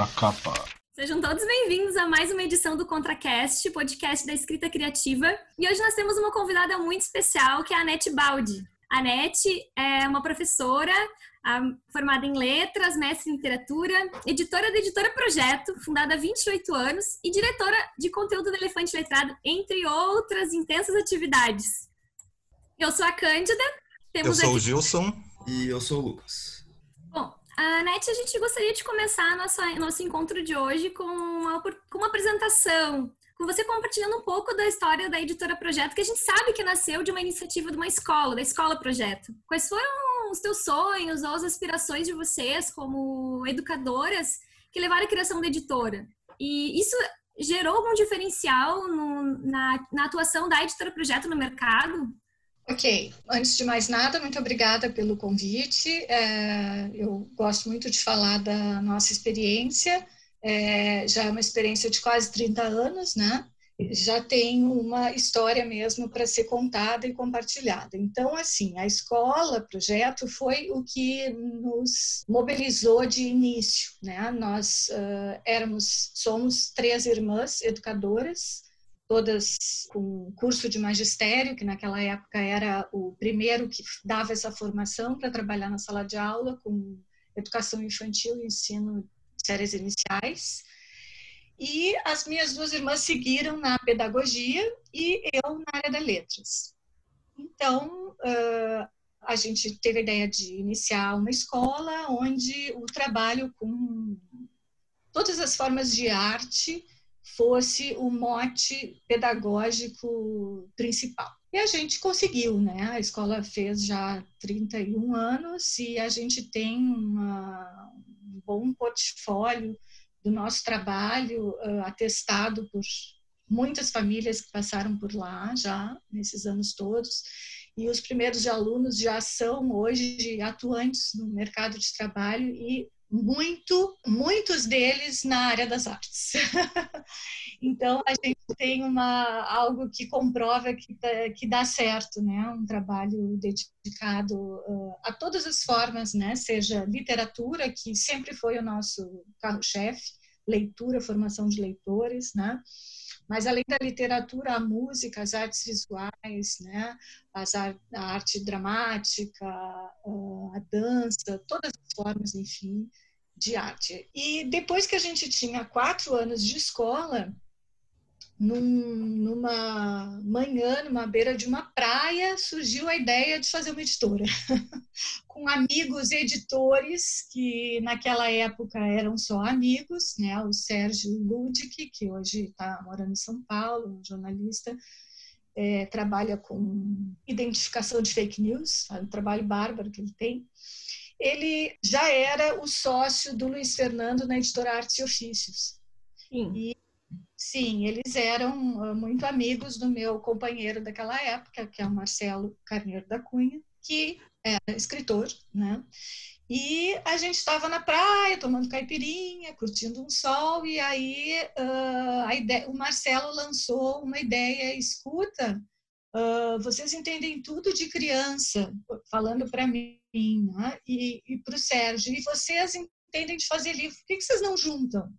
Contracapa. Sejam todos bem-vindos a mais uma edição do ContraCast, podcast da escrita criativa. E hoje nós temos uma convidada muito especial, que é a Anete Baldi. A Anete é uma professora formada em letras, mestre em literatura, editora da Editora Projeto, fundada há 28 anos, e diretora de conteúdo do Elefante Letrado, entre outras intensas atividades. Eu sou a Cândida. eu sou aqui... o Gilson. E eu sou o Lucas. Bom, a Net, a gente gostaria de começar nosso, nosso encontro de hoje com uma, com uma apresentação, com você compartilhando um pouco da história da Editora Projeto, que a gente sabe que nasceu de uma iniciativa de uma escola, da Escola Projeto. Quais foram os teus sonhos ou as aspirações de vocês como educadoras que levaram à criação da editora? E isso gerou algum diferencial no, na, na atuação da Editora Projeto no mercado? Ok, antes de mais nada, muito obrigada pelo convite. É, eu gosto muito de falar da nossa experiência é, já é uma experiência de quase 30 anos, né? Já tem uma história mesmo para ser contada e compartilhada. Então, assim, a escola, projeto, foi o que nos mobilizou de início, né? Nós uh, éramos, somos três irmãs educadoras, todas com curso de magistério, que naquela época era o primeiro que dava essa formação para trabalhar na sala de aula com educação infantil e ensino séries iniciais. E as minhas duas irmãs seguiram na pedagogia e eu na área das letras. Então, a gente teve a ideia de iniciar uma escola onde o trabalho com todas as formas de arte fosse o mote pedagógico principal. E a gente conseguiu, né? A escola fez já 31 anos e a gente tem uma, bom portfólio do nosso trabalho, uh, atestado por muitas famílias que passaram por lá já nesses anos todos. E os primeiros alunos já são hoje atuantes no mercado de trabalho e muito, muitos deles na área das artes. então a gente tem uma algo que comprova que, que dá certo, né? Um trabalho dedicado uh, a todas as formas, né? Seja literatura, que sempre foi o nosso carro-chefe, leitura, formação de leitores, né? Mas além da literatura, a música, as artes visuais, né? As, a arte dramática, a dança, todas as formas, enfim, de arte. E depois que a gente tinha quatro anos de escola, num, numa manhã, numa beira de uma praia, surgiu a ideia de fazer uma editora, com amigos editores que naquela época eram só amigos, né? O Sérgio Ludic, que hoje está morando em São Paulo, um jornalista, é, trabalha com identificação de fake news, um trabalho bárbaro que ele tem. Ele já era o sócio do Luiz Fernando na editora Artes e Ofícios. Sim. E Sim, eles eram ah, muito amigos do meu companheiro daquela época, que é o Marcelo Carneiro da Cunha, que era escritor, né? E a gente estava na praia, tomando caipirinha, curtindo um sol, e aí uh, a ideia, o Marcelo lançou uma ideia, escuta, uh, vocês entendem tudo de criança, falando para mim, né? e, e para o Sérgio, e vocês entendem de fazer livro, por que, que vocês não juntam?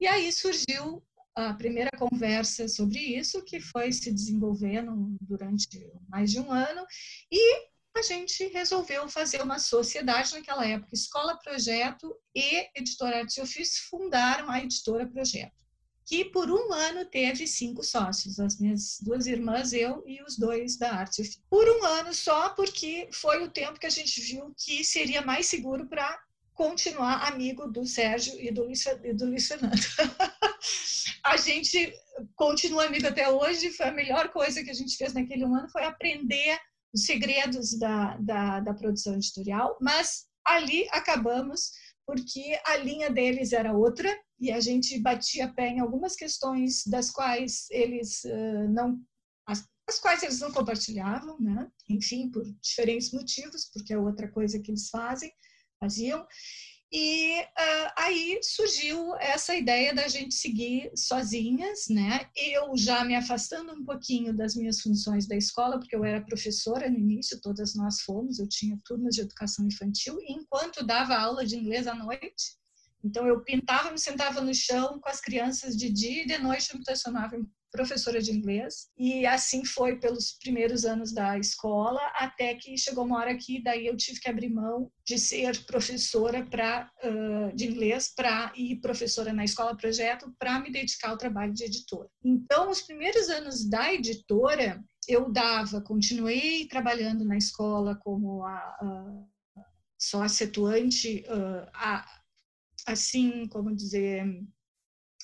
E aí surgiu a primeira conversa sobre isso, que foi se desenvolvendo durante mais de um ano, e a gente resolveu fazer uma sociedade naquela época. Escola Projeto e Editora Arte Ofício fundaram a Editora Projeto, que por um ano teve cinco sócios, as minhas duas irmãs, eu e os dois da Arte Ofício. Por um ano só, porque foi o tempo que a gente viu que seria mais seguro para continuar amigo do Sérgio e do Luiz, e do Luiz Fernando. a gente continua amigo até hoje, foi a melhor coisa que a gente fez naquele ano, foi aprender os segredos da, da, da produção editorial, mas ali acabamos, porque a linha deles era outra, e a gente batia pé em algumas questões das quais eles uh, não as, as, quais eles não compartilhavam, né? Enfim, por diferentes motivos, porque é outra coisa que eles fazem faziam. E uh, aí surgiu essa ideia da gente seguir sozinhas, né? Eu já me afastando um pouquinho das minhas funções da escola, porque eu era professora no início, todas nós fomos, eu tinha turmas de educação infantil, enquanto dava aula de inglês à noite, Então, eu pintava, me sentava no chão com as crianças de dia e de noite eu me transformava em professora de inglês. E assim foi pelos primeiros anos da escola, até que chegou uma hora que daí eu tive que abrir mão de ser professora pra, uh, de inglês para ir professora na escola projeto para me dedicar ao trabalho de editora. Então, os primeiros anos da editora, eu dava, continuei trabalhando na escola como a, a sócia atuante, a, assim, como dizer,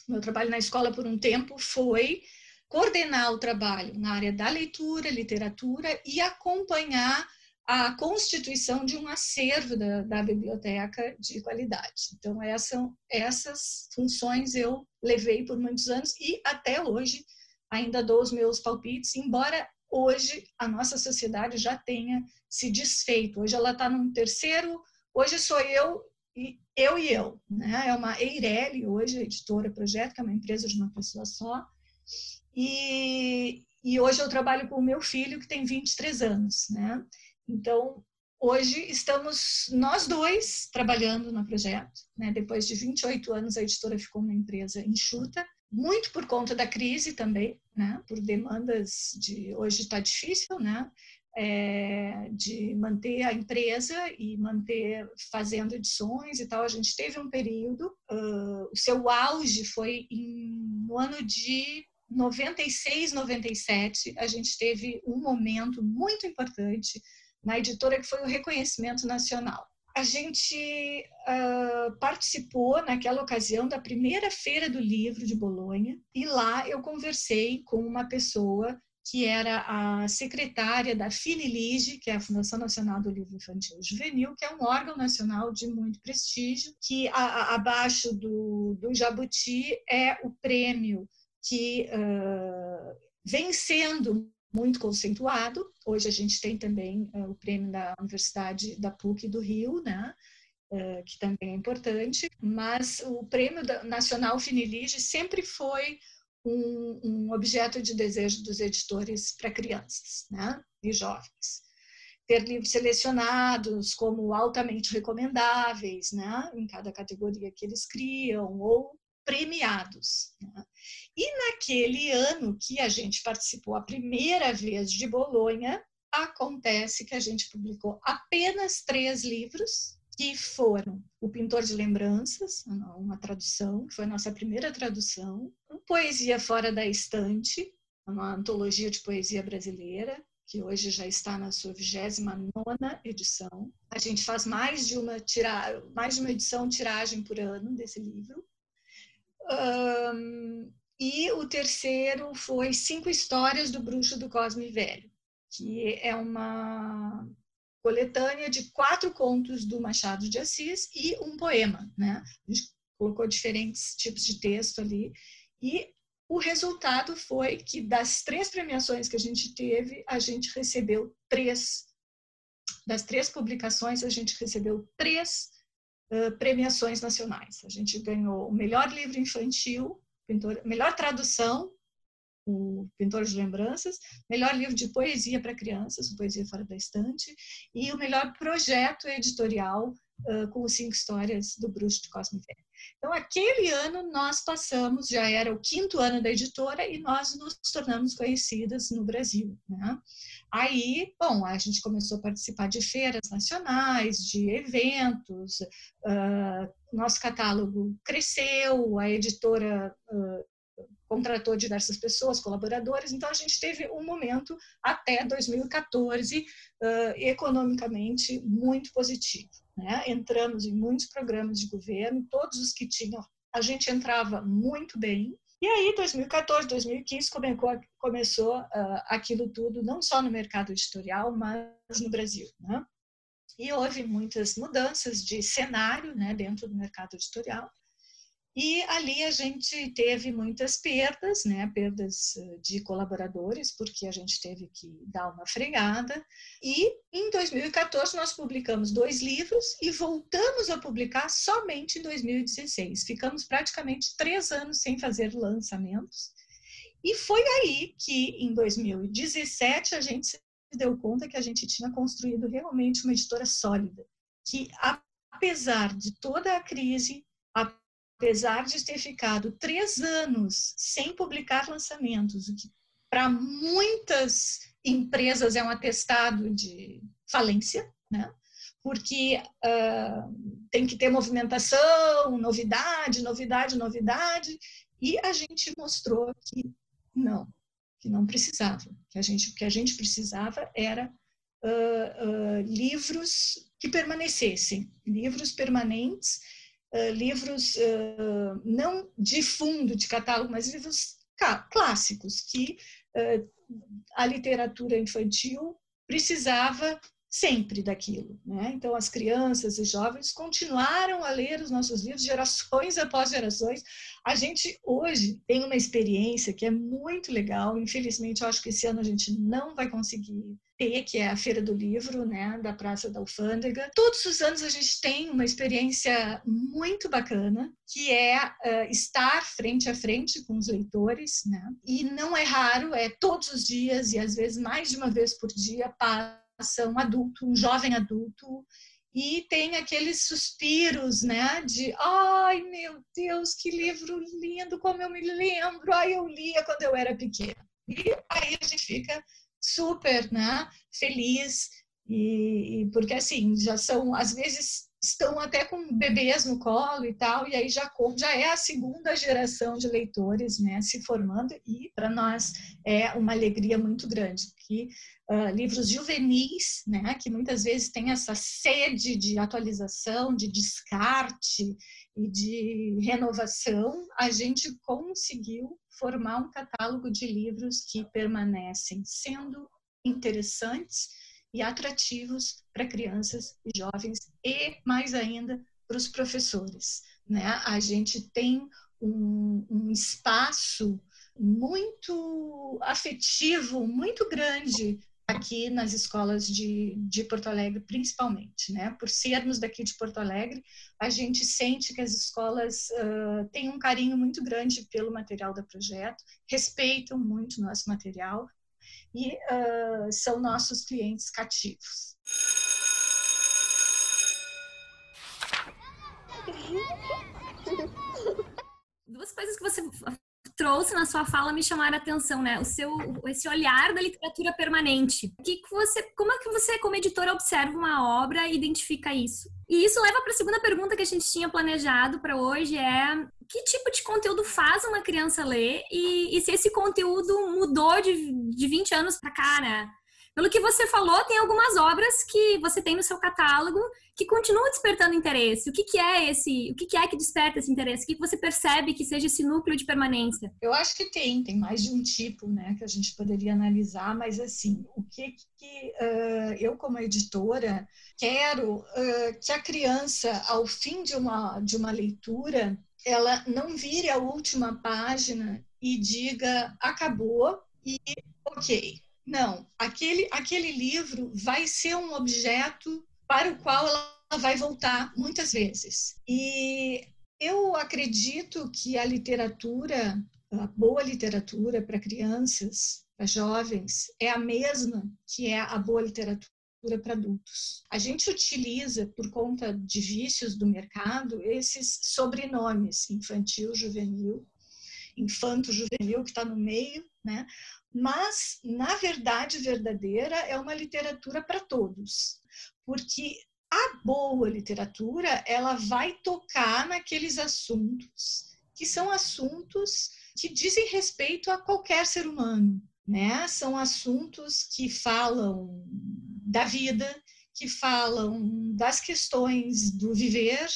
meu trabalho na escola por um tempo foi coordenar o trabalho na área da leitura, literatura e acompanhar a constituição de um acervo da, da biblioteca de qualidade. Então, essa, essas funções eu levei por muitos anos e até hoje ainda dou os meus palpites, embora hoje a nossa sociedade já tenha se desfeito. Hoje ela está num terceiro, hoje sou eu e eu e eu. Né? É uma Eireli hoje, editora projeto, que é uma empresa de uma pessoa só. E, e hoje eu trabalho com o meu filho, que tem 23 anos. Né? Então, hoje estamos nós dois trabalhando no projeto. Né? Depois de 28 anos, a editora ficou uma empresa enxuta, muito por conta da crise também, né? por demandas de. Hoje está difícil, né? É, de manter a empresa e manter fazendo edições e tal. A gente teve um período, uh, o seu auge foi em, no ano de 96, 97. A gente teve um momento muito importante na editora que foi o reconhecimento nacional. A gente uh, participou naquela ocasião da primeira feira do livro de Bolonha e lá eu conversei com uma pessoa que era a secretária da FINILIGE, que é a Fundação Nacional do Livro Infantil e Juvenil, que é um órgão nacional de muito prestígio, que a, a, abaixo do, do Jabuti é o prêmio que uh, vem sendo muito conceituado. Hoje a gente tem também uh, o prêmio da Universidade da PUC do Rio, né? Uh, que também é importante, mas o prêmio nacional Finilige sempre foi um, um objeto de desejo dos editores para crianças né, e jovens. Ter livros selecionados como altamente recomendáveis, né, em cada categoria que eles criam, ou premiados. Né? E naquele ano que a gente participou a primeira vez de Bolonha, acontece que a gente publicou apenas três livros que foram O Pintor de Lembranças, uma tradução, que foi a nossa primeira tradução, Poesia Fora da Estante, uma antologia de poesia brasileira, que hoje já está na sua 29 edição. A gente faz mais de uma tira... mais de uma edição tiragem por ano desse livro. Um, e o terceiro foi Cinco Histórias do Bruxo do Cosme Velho, que é uma coletânea de quatro contos do Machado de Assis e um poema, né? A gente colocou diferentes tipos de texto ali e o resultado foi que das três premiações que a gente teve, a gente recebeu três das três publicações, a gente recebeu três uh, premiações nacionais. A gente ganhou o melhor livro infantil, pintor, melhor tradução o Pintor de Lembranças, melhor livro de poesia para crianças, Poesia Fora da Estante, e o melhor projeto editorial uh, com cinco histórias do Bruxo de Cosme Velho. Então, aquele ano nós passamos, já era o quinto ano da editora, e nós nos tornamos conhecidas no Brasil. Né? Aí, bom, a gente começou a participar de feiras nacionais, de eventos, uh, nosso catálogo cresceu, a editora uh, contratou diversas pessoas, colaboradores, então a gente teve um momento até 2014 uh, economicamente muito positivo. Né? Entramos em muitos programas de governo, todos os que tinham, a gente entrava muito bem. E aí, 2014, 2015, começou, começou uh, aquilo tudo, não só no mercado editorial, mas no Brasil. Né? E houve muitas mudanças de cenário né, dentro do mercado editorial. E ali a gente teve muitas perdas, né? Perdas eh, de colaboradores, porque a gente teve que dar uma fregada. E em 2014 nós publicamos dois livros e voltamos a publicar somente em 2016. Ficamos praticamente três anos sem fazer lançamentos. E foi aí que, em 2017, a gente se deu conta que a gente tinha construído realmente uma editora sólida, que apesar de toda a crise, apesar de ter ficado três anos sem publicar lançamentos, o que para muitas empresas é um atestado de falência, né? porque uh, tem que ter movimentação, novidade, novidade, novidade, e a gente mostrou que não, que não precisava, que a gente, que a gente precisava era uh, uh, livros que permanecessem, livros permanentes, livros não de fundo de catálogo, mas livros clássicos que a literatura infantil precisava sempre daquilo. Né? Então, as crianças e jovens continuaram a ler os nossos livros gerações após gerações. A gente hoje tem uma experiência que é muito legal. Infelizmente, eu acho que esse ano a gente não vai conseguir ter, que é a Feira do Livro, né, da Praça da Alfândega. Todos os anos a gente tem uma experiência muito bacana, que é uh, estar frente a frente com os leitores, né? E não é raro, é todos os dias e às vezes mais de uma vez por dia para um adulto, um jovem adulto, e tem aqueles suspiros, né, de ai meu Deus, que livro lindo, como eu me lembro, ai eu lia quando eu era pequena. E aí a gente fica super, né, feliz e, e porque assim já são às vezes estão até com bebês no colo e tal, e aí já, já é a segunda geração de leitores né, se formando, e para nós é uma alegria muito grande, que uh, livros juvenis, né, que muitas vezes têm essa sede de atualização, de descarte e de renovação, a gente conseguiu formar um catálogo de livros que permanecem sendo interessantes e atrativos para crianças e jovens e mais ainda para os professores. Né? A gente tem um, um espaço muito afetivo, muito grande aqui nas escolas de, de Porto Alegre, principalmente, né? Por sermos daqui de Porto Alegre, a gente sente que as escolas uh, têm um carinho muito grande pelo material da projeto, respeitam muito nosso material, e uh, são nossos clientes cativos. Duas coisas que você trouxe na sua fala me chamaram a atenção, né? O seu esse olhar da literatura permanente. Que que você, como é que você como editora observa uma obra e identifica isso? E isso leva para a segunda pergunta que a gente tinha planejado para hoje é que tipo de conteúdo faz uma criança ler e, e se esse conteúdo mudou de, de 20 anos para cá, né? Pelo que você falou, tem algumas obras que você tem no seu catálogo que continuam despertando interesse. O que, que é esse? O que, que é que desperta esse interesse? O que, que você percebe que seja esse núcleo de permanência? Eu acho que tem, tem mais de um tipo, né, que a gente poderia analisar. Mas assim, o que que uh, eu como editora quero uh, que a criança, ao fim de uma de uma leitura, ela não vire a última página e diga acabou e ok não, aquele, aquele livro vai ser um objeto para o qual ela vai voltar muitas vezes. E eu acredito que a literatura, a boa literatura para crianças, para jovens, é a mesma que é a boa literatura para adultos. A gente utiliza, por conta de vícios do mercado, esses sobrenomes infantil, juvenil, infanto, juvenil, que está no meio, né? Mas na verdade verdadeira é uma literatura para todos, porque a boa literatura ela vai tocar naqueles assuntos que são assuntos que dizem respeito a qualquer ser humano, né? São assuntos que falam da vida, que falam das questões do viver,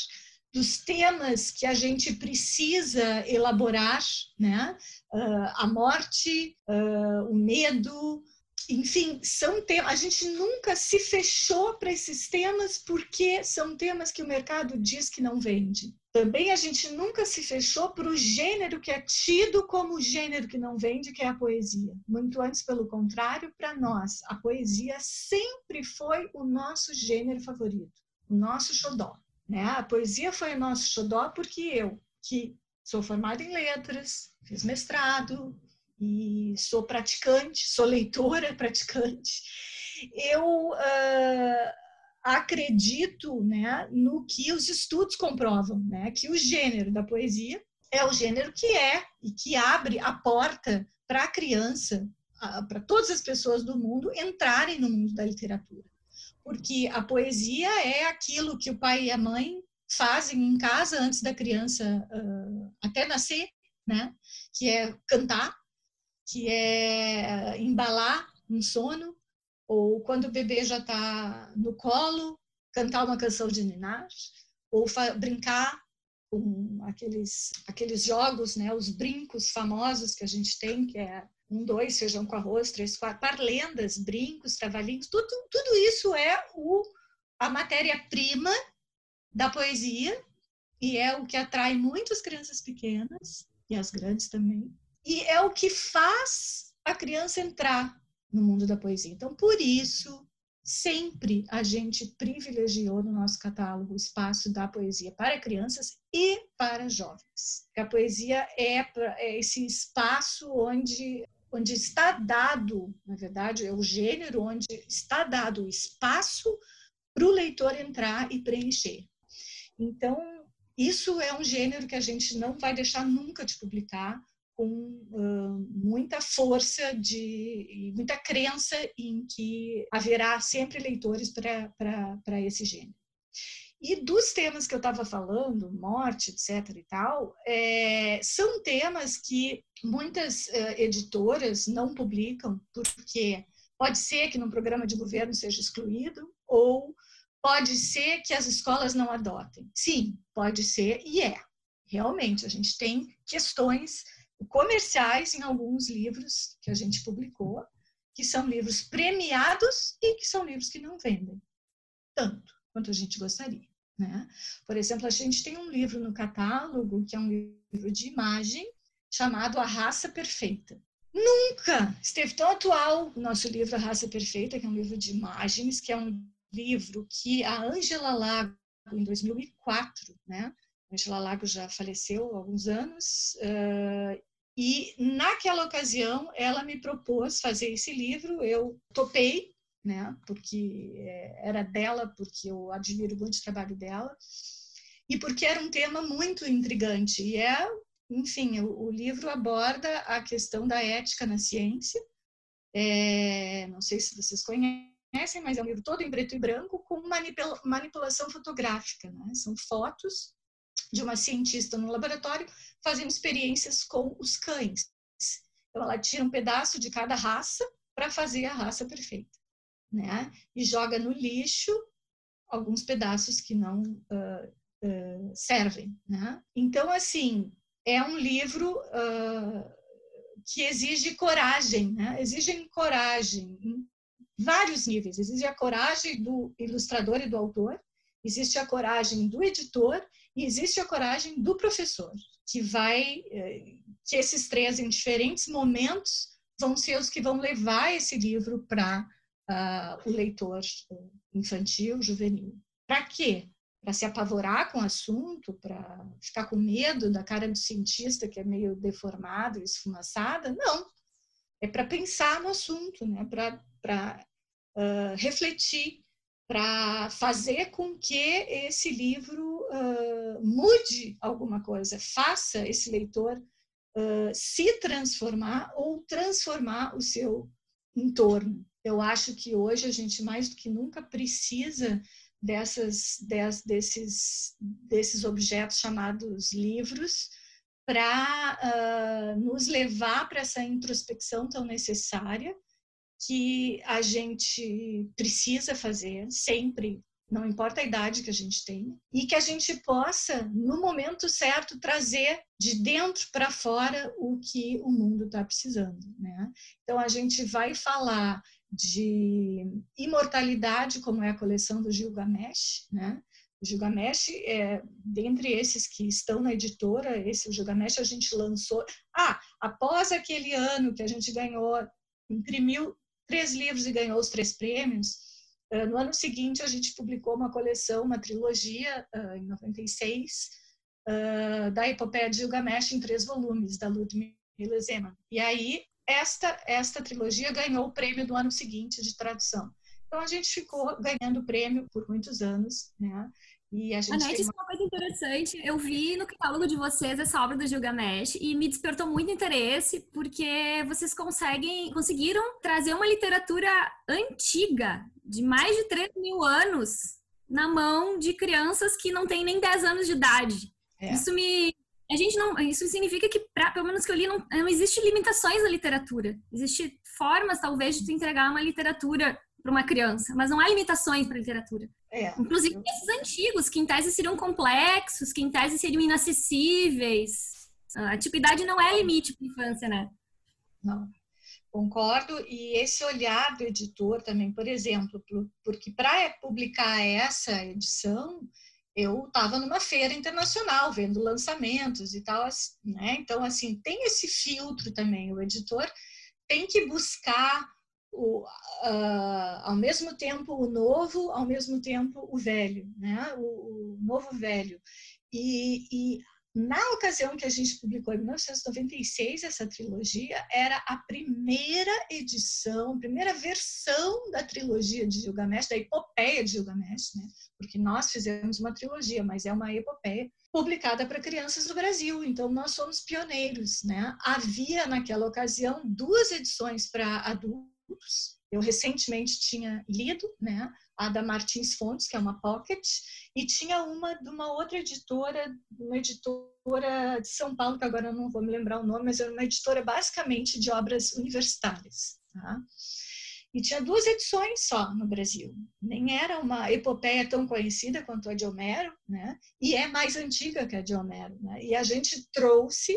dos temas que a gente precisa elaborar, né? Uh, a morte, uh, o medo, enfim, são temas. A gente nunca se fechou para esses temas porque são temas que o mercado diz que não vende. Também a gente nunca se fechou para o gênero que é tido como o gênero que não vende, que é a poesia. Muito antes, pelo contrário, para nós, a poesia sempre foi o nosso gênero favorito, o nosso xodó. Né? A poesia foi o nosso xodó porque eu, que sou formada em letras, fiz mestrado e sou praticante, sou leitora praticante, eu uh, acredito né, no que os estudos comprovam, né, que o gênero da poesia é o gênero que é e que abre a porta para a criança, para todas as pessoas do mundo entrarem no mundo da literatura. Porque a poesia é aquilo que o pai e a mãe fazem em casa antes da criança uh, até nascer, né? Que é cantar, que é embalar um sono, ou quando o bebê já está no colo, cantar uma canção de Ninás, ou brincar com aqueles, aqueles jogos, né, os brincos famosos que a gente tem, que é um, dois, feijão com arroz, três, quatro, parlendas, brincos, trabalhinhos, tudo, tudo isso é o, a matéria-prima da poesia e é o que atrai muitas crianças pequenas e as grandes também. E é o que faz a criança entrar no mundo da poesia. Então, por isso, sempre a gente privilegiou no nosso catálogo o espaço da poesia para crianças e para jovens. A poesia é, é esse espaço onde onde está dado, na verdade, é o gênero onde está dado o espaço para o leitor entrar e preencher. Então, isso é um gênero que a gente não vai deixar nunca de publicar, com uh, muita força de muita crença em que haverá sempre leitores para esse gênero. E dos temas que eu estava falando, morte, etc. e tal, é, são temas que muitas uh, editoras não publicam, porque pode ser que no programa de governo seja excluído, ou pode ser que as escolas não adotem. Sim, pode ser e é. Realmente, a gente tem questões comerciais em alguns livros que a gente publicou, que são livros premiados e que são livros que não vendem tanto quanto a gente gostaria. Né? Por exemplo, a gente tem um livro no catálogo que é um livro de imagem chamado A Raça Perfeita. Nunca esteve tão atual o nosso livro A Raça Perfeita, que é um livro de imagens, que é um livro que a Angela Lago, em 2004, né? Angela Lago já faleceu há alguns anos, uh, e naquela ocasião ela me propôs fazer esse livro, eu topei, né, porque é, era dela, porque eu admiro muito o trabalho dela, e porque era um tema muito intrigante. E é, enfim, o, o livro aborda a questão da ética na ciência. É, não sei se vocês conhecem, mas é um livro todo em preto e branco com manipula manipulação fotográfica. Né? São fotos de uma cientista no laboratório fazendo experiências com os cães. Então, ela tira um pedaço de cada raça para fazer a raça perfeita, né? E joga no lixo alguns pedaços que não uh, uh, servem, né? Então, assim, é um livro uh, que exige coragem, né? Exige coragem em vários níveis. Exige a coragem do ilustrador e do autor, existe a coragem do editor e existe a coragem do professor, que vai, eh, que esses três em diferentes momentos vão ser os que vão levar esse livro para uh, ah, o leitor infantil, juvenil. Para quê? Para se apavorar com o assunto, para ficar com medo da cara do cientista que é meio deformado, esfumaçada? Não. É para pensar no assunto, né? para uh, refletir para fazer com que esse livro uh, mude alguma coisa, faça esse leitor uh, se transformar ou transformar o seu entorno. Eu acho que hoje a gente mais do que nunca precisa dessas, des, desses, desses objetos chamados livros para uh, nos levar para essa introspecção tão necessária que a gente precisa fazer sempre, não importa a idade que a gente tenha, e que a gente possa, no momento certo, trazer de dentro para fora o que o mundo está precisando. Né? Então, a gente vai falar de imortalidade, como é a coleção do Gilgamesh, né? O Gilgamesh, é, dentre esses que estão na editora, esse o Gilgamesh a gente lançou. Ah, após aquele ano que a gente ganhou, imprimiu três livros e ganhou os três prêmios. Uh, no ano seguinte, a gente publicou uma coleção, uma trilogia, uh, em 96, uh, da Epopeia de Gilgamesh em três volumes, da Ludmila Zeman. E aí, esta, esta trilogia ganhou o prêmio do ano seguinte de tradução. Então a gente ficou ganhando prêmio por muitos anos, né? E a gente Anete, isso é uma coisa interessante. Eu vi no catálogo de vocês essa obra do Gilgamesh e me despertou muito interesse porque vocês conseguem, conseguiram trazer uma literatura antiga, de mais de 3 mil anos, na mão de crianças que não têm nem 10 anos de idade. É. Isso me. A gente não. Isso significa que, pra, pelo menos que eu li, não, não existe limitações na literatura. Existem formas, talvez, de tu entregar uma literatura para uma criança, mas não há limitações para a literatura. É. Inclusive esses antigos, que em tese seriam complexos, que em tese seriam inacessíveis. A antiguidade não é limite para a infância, né? Não. Concordo, e esse olhar do editor também, por exemplo, porque para publicar essa edição, eu estava numa feira internacional, vendo lançamentos e tal, né? Então, assim, tem esse filtro também. O editor tem que buscar o, uh, ao mesmo tempo o novo, ao mesmo tempo o velho, né? o, o novo velho. E, e, na ocasião que a gente publicou em 1996 essa trilogia, era a primeira edição, primeira versão da trilogia de Gilgamesh, da epopeia de Gilgamesh, né? porque nós fizemos uma trilogia, mas é uma epopeia publicada para crianças do Brasil. Então nós somos pioneiros, né? Havia naquela ocasião duas edições para adultos eu recentemente tinha lido, né, a da Martins Fontes, que é uma pocket, e tinha uma de uma outra editora, uma editora de São Paulo, que agora eu não vou me lembrar o nome, mas era uma editora basicamente de obras universitárias. Tá? E tinha duas edições só no Brasil. Nem era uma epopeia tão conhecida quanto a de Homero, né? E é mais antiga que a de Homero, né? E a gente trouxe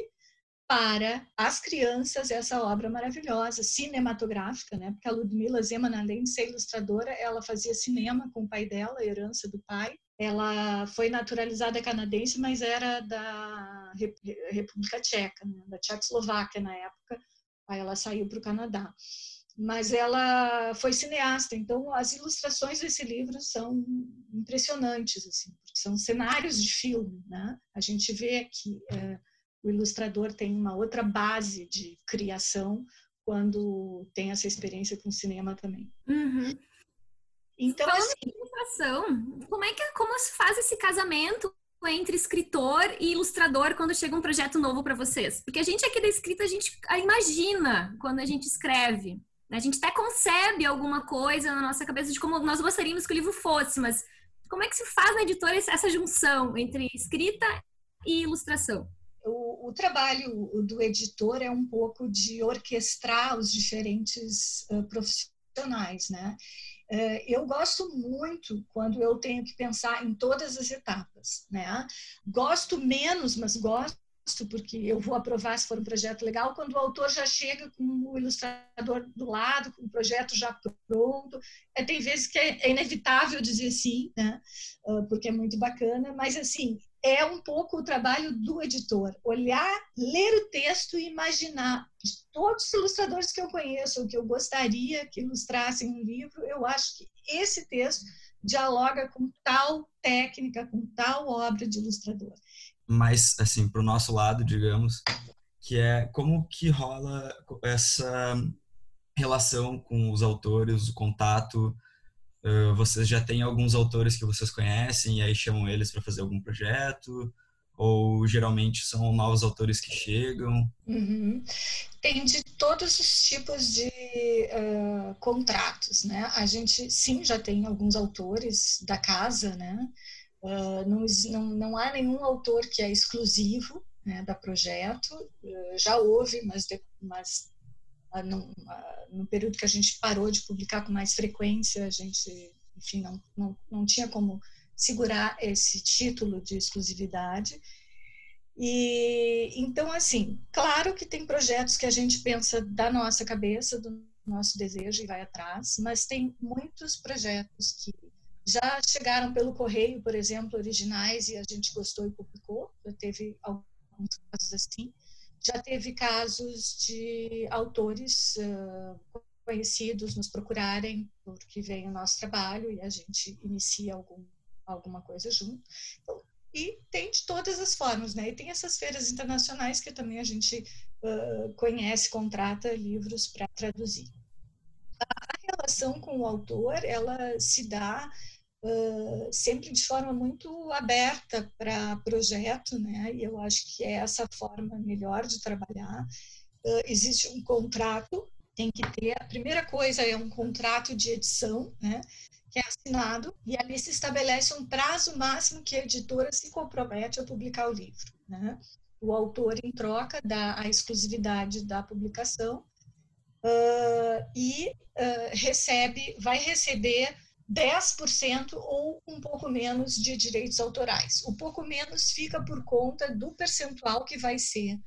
para as crianças essa obra maravilhosa, cinematográfica, né? Porque a Ludmila Zeman, além de ser ilustradora, ela fazia cinema com o pai dela, a herança do pai. Ela foi naturalizada canadense, mas era da República Tcheca, né? da Tchecoslováquia na época. Aí ela saiu para o Canadá. Mas ela foi cineasta, então as ilustrações desse livro são impressionantes, assim, são cenários de filme, né? A gente vê que é, o ilustrador tem uma outra base de criação quando tem essa experiência com cinema também. Uhum. Então, Falando assim, ilustração, como é que como se faz esse casamento entre escritor e ilustrador quando chega um projeto novo para vocês? Porque a gente aqui da escrita a gente imagina quando a gente escreve, né? a gente até concebe alguma coisa na nossa cabeça de como nós gostaríamos que o livro fosse, mas como é que se faz na editora essa junção entre escrita e ilustração? O, trabalho do editor é um pouco de orquestrar os diferentes uh, profissionais, né? Eu gosto muito quando eu tenho que pensar em todas as etapas, né? Gosto menos, mas gosto porque eu vou aprovar se for um projeto legal, quando o autor já chega com o ilustrador do lado, com o projeto já pronto. É, tem vezes que é, é inevitável dizer sim, né? Porque é muito bacana, mas assim, é um pouco o trabalho do editor, olhar, ler o texto e imaginar. De todos os ilustradores que eu conheço, ou que eu gostaria que ilustrassem um livro, eu acho que esse texto dialoga com tal técnica, com tal obra de ilustrador. Mas, assim, para o nosso lado, digamos, que é como que rola essa relação com os autores, o contato Vocês já têm alguns autores que vocês conhecem e aí chamam eles para fazer algum projeto? Ou geralmente são novos autores que chegam? Uhum. Tem de todos os tipos de uh, contratos, né? A gente, sim, já tem alguns autores da casa, né? Uh, não, não, não há nenhum autor que é exclusivo né, da projeto. já houve, mas, de, mas no, no período que a gente parou de publicar com mais frequência, a gente, enfim, não, não, não tinha como segurar esse título de exclusividade. E então, assim, claro que tem projetos que a gente pensa da nossa cabeça, do nosso desejo e vai atrás, mas tem muitos projetos que já chegaram pelo correio, por exemplo, originais e a gente gostou e publicou. Já teve alguns casos assim. Já teve casos de autores uh, conhecidos nos procurarem porque vem o nosso trabalho e a gente inicia algum, alguma coisa junto. Então, e tem de todas as formas, né? E tem essas feiras internacionais que também a gente uh, conhece, contrata livros para traduzir. A relação com o autor, ela se dá uh, sempre de forma muito aberta para projeto, né? E eu acho que é essa forma melhor de trabalhar. Uh, existe um contrato, tem que ter. A primeira coisa é um contrato de edição, né? Que é assinado e ali se estabelece um prazo máximo que a editora se compromete a publicar o livro, né? O autor, em troca, dá a exclusividade da publicação uh, e uh, recebe, vai receber 10% ou um pouco menos de direitos autorais. O pouco menos fica por conta do percentual que vai ser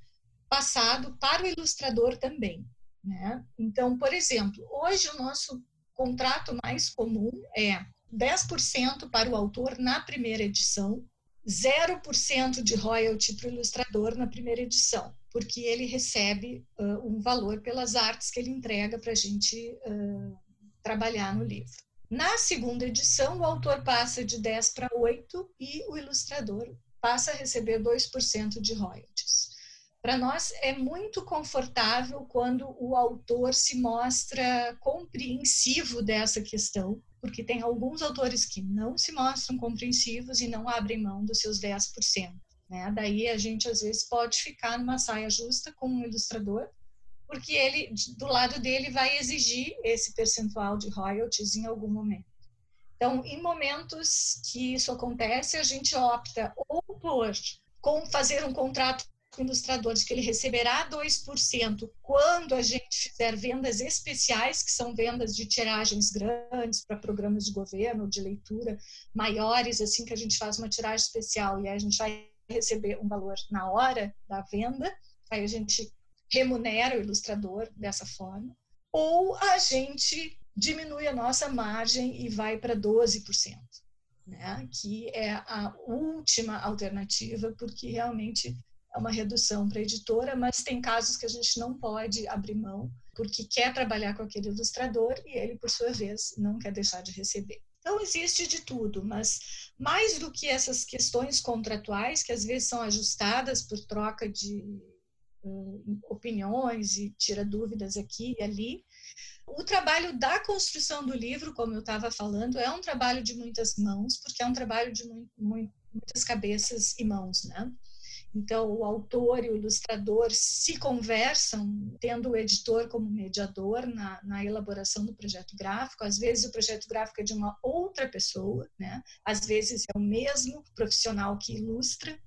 passado para o ilustrador também. Né? Então, por exemplo, hoje o nosso contrato mais comum é 10% para o autor na primeira edição, 0% de royalty para o ilustrador na primeira edição, porque ele recebe uh, um valor pelas artes que ele entrega para a gente uh, trabalhar no livro. Na segunda edição, o autor passa de 10 para 8 e o ilustrador passa a receber 2% de royalties. Para nós é muito confortável quando o autor se mostra compreensivo dessa questão, porque tem alguns autores que não se mostram compreensivos e não abrem mão dos seus 10%. Né? Daí a gente às vezes pode ficar numa saia justa com um ilustrador porque ele, do lado dele, vai exigir esse percentual de royalties em algum momento. Então, em momentos que isso acontece, a gente opta ou por com fazer um contrato com ilustradores que ele receberá 2% quando a gente fizer vendas especiais, que são vendas de tiragens grandes para programas de governo, de leitura maiores, assim que a gente faz uma tiragem especial e a gente vai receber um valor na hora da venda, aí a gente remunera o ilustrador dessa forma, ou a gente diminui a nossa margem e vai para 12%, né? que é a última alternativa, porque realmente é uma redução para a editora, mas tem casos que a gente não pode abrir mão, porque quer trabalhar com aquele ilustrador e ele, por sua vez, não quer deixar de receber. Então, existe de tudo, mas mais do que essas questões contratuais, que às vezes são ajustadas por troca de opiniões e tira dúvidas aqui e ali. O trabalho da construção do livro, como eu estava falando, é um trabalho de muitas mãos, porque é um trabalho de muitas cabeças e mãos, né? Então, o autor e o ilustrador se conversam, tendo o editor como mediador na, na, elaboração do projeto gráfico. Às vezes, o projeto gráfico é de uma outra pessoa, né? às vezes, é o mesmo profissional que ilustra.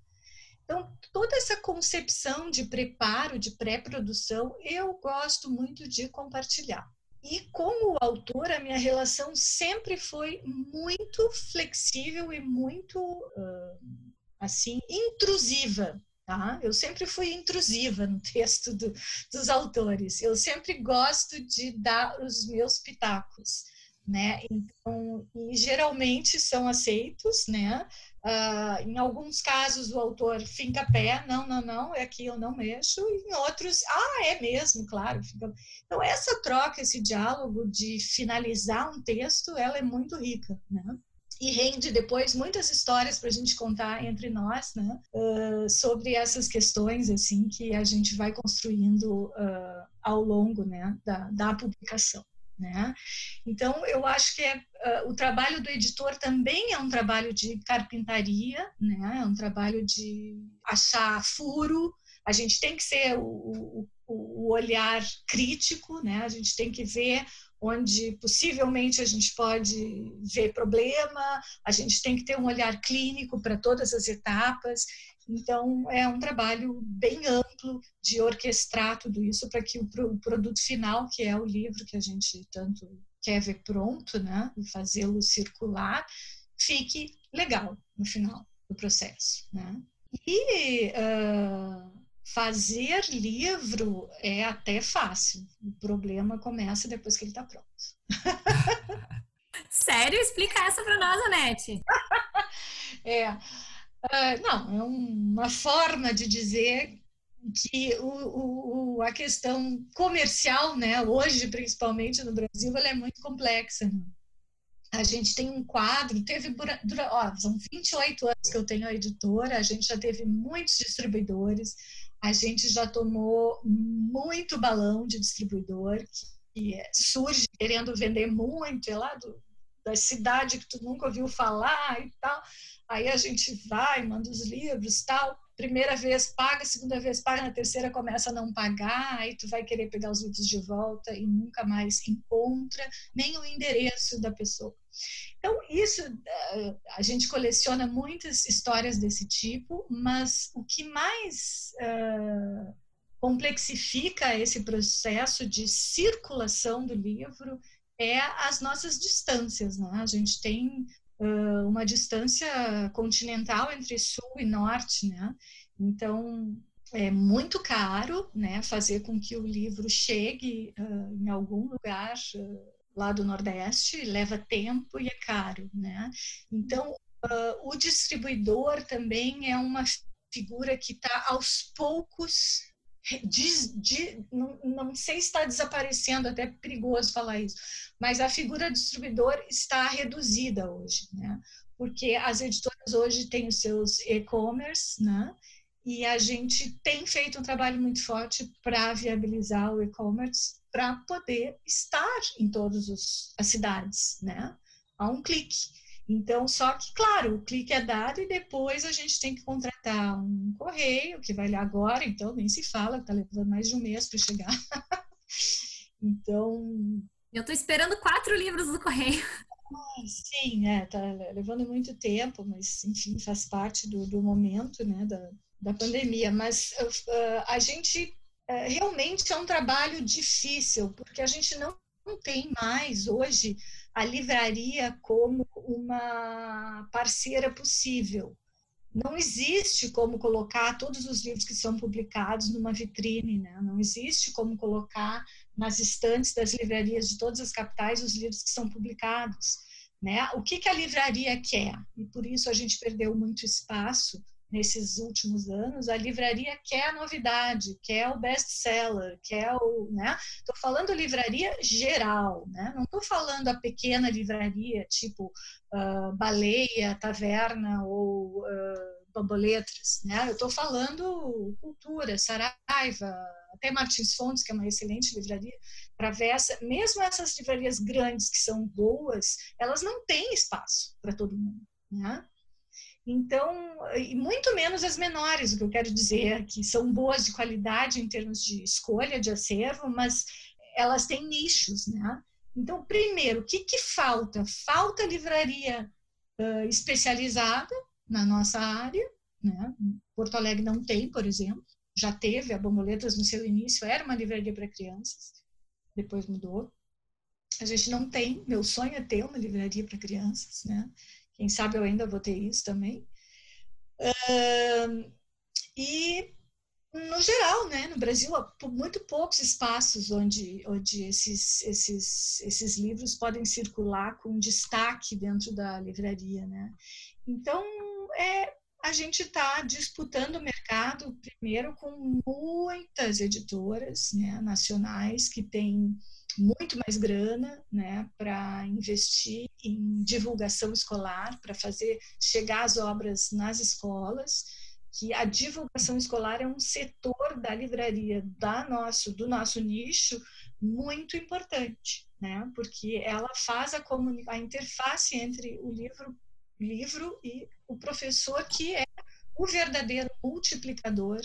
Então, toda essa concepção de preparo, de pré-produção, eu gosto muito de compartilhar. E com o autor, a minha relação sempre foi muito flexível e muito, uh, assim, intrusiva. Tá? Eu sempre fui intrusiva no texto do, dos autores. Eu sempre gosto de dar os meus pitacos, né? Então, geralmente são aceitos, né? Uh, em alguns casos o autor finca pé, não, não, não, é aqui eu não mexo, em outros, ah, é mesmo, claro. Fica... Então essa troca, esse diálogo de finalizar um texto, ela é muito rica, né? E rende depois muitas histórias para a gente contar entre nós, né? Uh, sobre essas questões, assim, que a gente vai construindo uh, ao longo, né, da, da publicação. Né? Então, eu acho que é, uh, o trabalho do editor também é um trabalho de carpintaria, né? é um trabalho de achar furo. A gente tem que ser o, o, o olhar crítico, né? a gente tem que ver onde possivelmente a gente pode ver problema, a gente tem que ter um olhar clínico para todas as etapas. Então, é um trabalho bem amplo de orquestrar tudo isso para que o produto final, que é o livro que a gente tanto quer ver pronto, né, e fazê-lo circular, fique legal no final do processo, né? E uh, fazer livro é até fácil. O problema começa depois que ele está pronto. Sério? Explica essa para nós, Anete. é. Uh, não, é uma forma de dizer que o, o, a questão comercial, né, hoje principalmente no Brasil, ela é muito complexa. Né? A gente tem um quadro, teve ó, são 28 anos que eu tenho a editora, a gente já teve muitos distribuidores, a gente já tomou muito balão de distribuidor que que surge querendo vender muito, é lá do, da cidade que tu nunca ouviu falar e tal. Aí a gente vai, manda os livros tal. Primeira vez paga, segunda vez paga, na terceira começa a não pagar, aí tu vai querer pegar os livros de volta e nunca mais encontra nem o endereço da pessoa. Então, isso, eh, a gente coleciona muitas histórias desse tipo, mas o que mais uh, complexifica esse processo de circulação do livro é as nossas distâncias. Né? A gente tem uh, uma distância continental entre sul e norte, né? então é muito caro né, fazer com que o livro chegue uh, em algum lugar lá do Nordeste, leva tempo e é caro. Né? Então, o distribuidor também é uma figura que está aos poucos de, não, não, sei se está desaparecendo, até é perigoso falar isso, mas a figura distribuidor está reduzida hoje, né? Porque as editoras hoje têm os seus e-commerce, né? E a gente tem feito um trabalho muito forte para viabilizar o e-commerce para poder estar em todas as cidades, né? A um clique. Então, só que, claro, o clique é dado e depois a gente tem que contratar um correio, que vai lá agora, então nem se fala, está levando mais de um mês para chegar. então. Eu estou esperando quatro livros do correio. sim, é, tá levando muito tempo, mas enfim, faz parte do, do momento, né, da, da pandemia. Mas uh, a gente uh, realmente é um trabalho difícil, porque a gente não, não tem mais hoje a livraria como uma parceira possível. Não existe como colocar todos os livros que são publicados numa vitrine, né? não existe como colocar nas estantes das livrarias de todas as capitais os livros que são publicados. Né? O que, que a livraria quer? E por isso a gente perdeu muito espaço nesses últimos anos, a livraria quer a novidade, quer o best-seller, quer o, né? Tô falando livraria geral, né? Não tô falando a pequena livraria, tipo uh, Baleia, Taverna ou uh, Bamboletras, né? Eu tô falando cultura, Saraiva, até Martins Fontes, que é uma excelente livraria, Travessa, mesmo essas livrarias grandes que são boas, elas não têm espaço para todo mundo, né? Então, e muito menos as menores, o que eu quero dizer, que são boas de qualidade em termos de escolha de acervo, mas elas têm nichos, né? Então, primeiro, o que, que falta? Falta livraria uh, especializada na nossa área, né? Porto Alegre não tem, por exemplo, já teve, a Bomboletas no seu início era uma livraria para crianças, depois mudou. A gente não tem, meu sonho é ter uma livraria para crianças, né? Quem sabe eu ainda vou ter isso também. Uh, e, no geral, né, no Brasil, há muito poucos espaços onde, onde esses, esses, esses livros podem circular com destaque dentro da livraria. Né? Então, é, a gente está disputando o mercado, primeiro, com muitas editoras né, nacionais que têm muito mais grana né, para investir em divulgação escolar, para fazer chegar as obras nas escolas, que a divulgação escolar é um setor da livraria da nosso, do nosso nicho muito importante, né, porque ela faz a, a interface entre o livro, livro e o professor, que é o verdadeiro multiplicador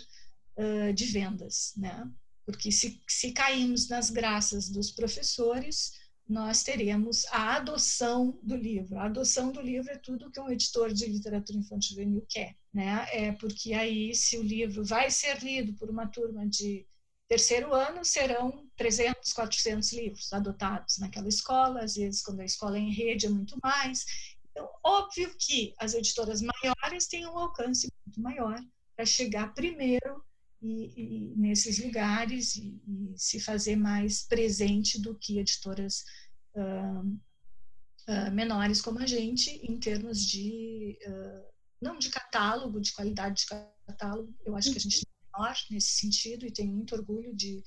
uh, de vendas, né? Porque se, se caímos nas graças dos professores, nós teremos a adoção do livro. A adoção do livro é tudo que um editor de literatura infantil juvenil quer, né? É porque aí, se o livro vai ser lido por uma turma de terceiro ano, serão 300, 400 livros adotados naquela escola. Às vezes, quando a escola é em rede, é muito mais. Então, óbvio que as editoras maiores têm um alcance muito maior para chegar primeiro e, e nesses lugares e, e, se fazer mais presente do que editoras uh, uh, menores como a gente, em termos de, uh, não de catálogo, de qualidade de catálogo, eu acho que a gente é menor nesse sentido e tenho muito orgulho de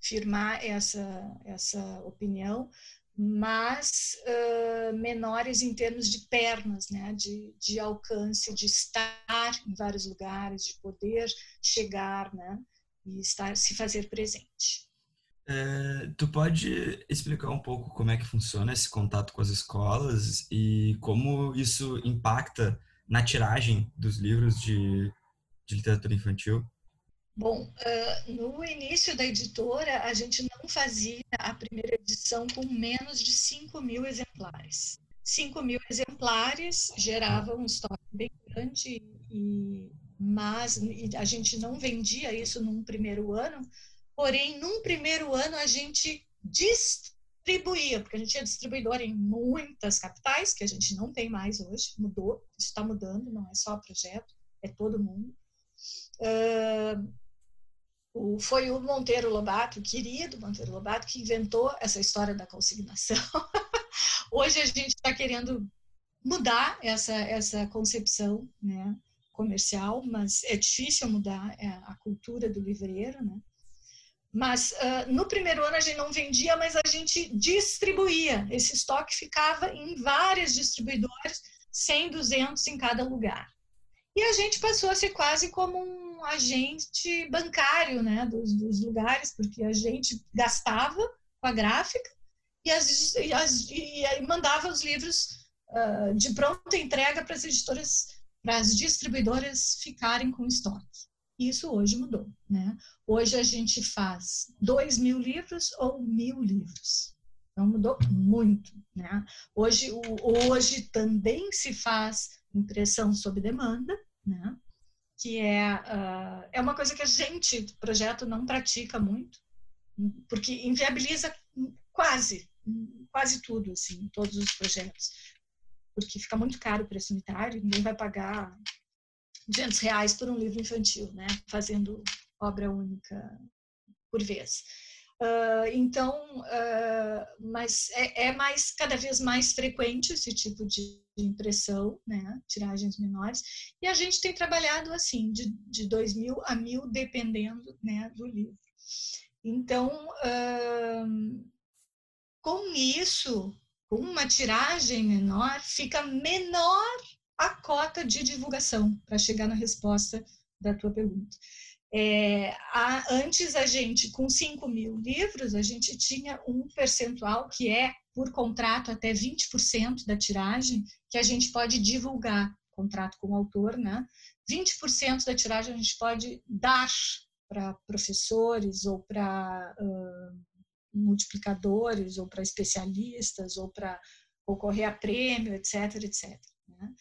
firmar essa, essa opinião, mas uh, menores em termos de pernas, né? de, de alcance, de estar em vários lugares, de poder chegar né? e estar, se fazer presente. É, tu pode explicar um pouco como é que funciona esse contato com as escolas e como isso impacta na tiragem dos livros de, de literatura infantil? Bom, uh, no início da editora, a gente não fazia a primeira edição com menos de 5 mil exemplares. 5 mil exemplares geravam um estoque bem grande, e, mas a gente não vendia isso num primeiro ano, porém, num primeiro ano a gente distribuía, porque a gente é distribuidor em muitas capitais, que a gente não tem mais hoje, mudou, isso está mudando, não é só projeto, é todo mundo. Uh, o, foi o Monteiro Lobato, o querido Monteiro Lobato, que inventou essa história da consignação. Hoje a gente está querendo mudar essa, essa concepção né, comercial, mas é difícil mudar é, a cultura do livreiro. Né? Mas uh, no primeiro ano a gente não vendia, mas a gente distribuía. Esse estoque ficava em várias distribuidoras, 100, 200 em cada lugar. E a gente passou a ser quase como um agente bancário né, dos, dos lugares, porque a gente gastava com a gráfica e, as, e, as, e mandava os livros uh, de pronta entrega para as editoras, para as distribuidoras ficarem com estoque. Isso hoje mudou. Né? Hoje a gente faz dois mil livros ou mil livros. Então mudou muito. Né? Hoje, o, hoje também se faz impressão sob demanda, né? Que é, uh, é uma coisa que a gente, do projeto, não pratica muito, porque inviabiliza quase, quase tudo, assim, todos os projetos. Porque fica muito caro o preço unitário, ninguém vai pagar 200 reais por um livro infantil, né? Fazendo obra única por vez. Uh, então, uh, mas é, é, mais cada vez mais frequente esse tipo de impressão, né, tiragens menores, e a gente tem trabalhado assim de, de 2 mil a mil dependendo, né, do livro. Então, uh, com isso, com uma tiragem menor, fica menor a cota de divulgação para chegar na resposta da tua pergunta. É, a, antes a gente, com 5 mil livros, a gente tinha um percentual que é, por contrato, até 20% da tiragem, que a gente pode divulgar, contrato com o autor, né? 20% da tiragem a gente pode dar para professores ou para uh, multiplicadores ou para especialistas ou para concorrer a prêmio, etc, etc. Né?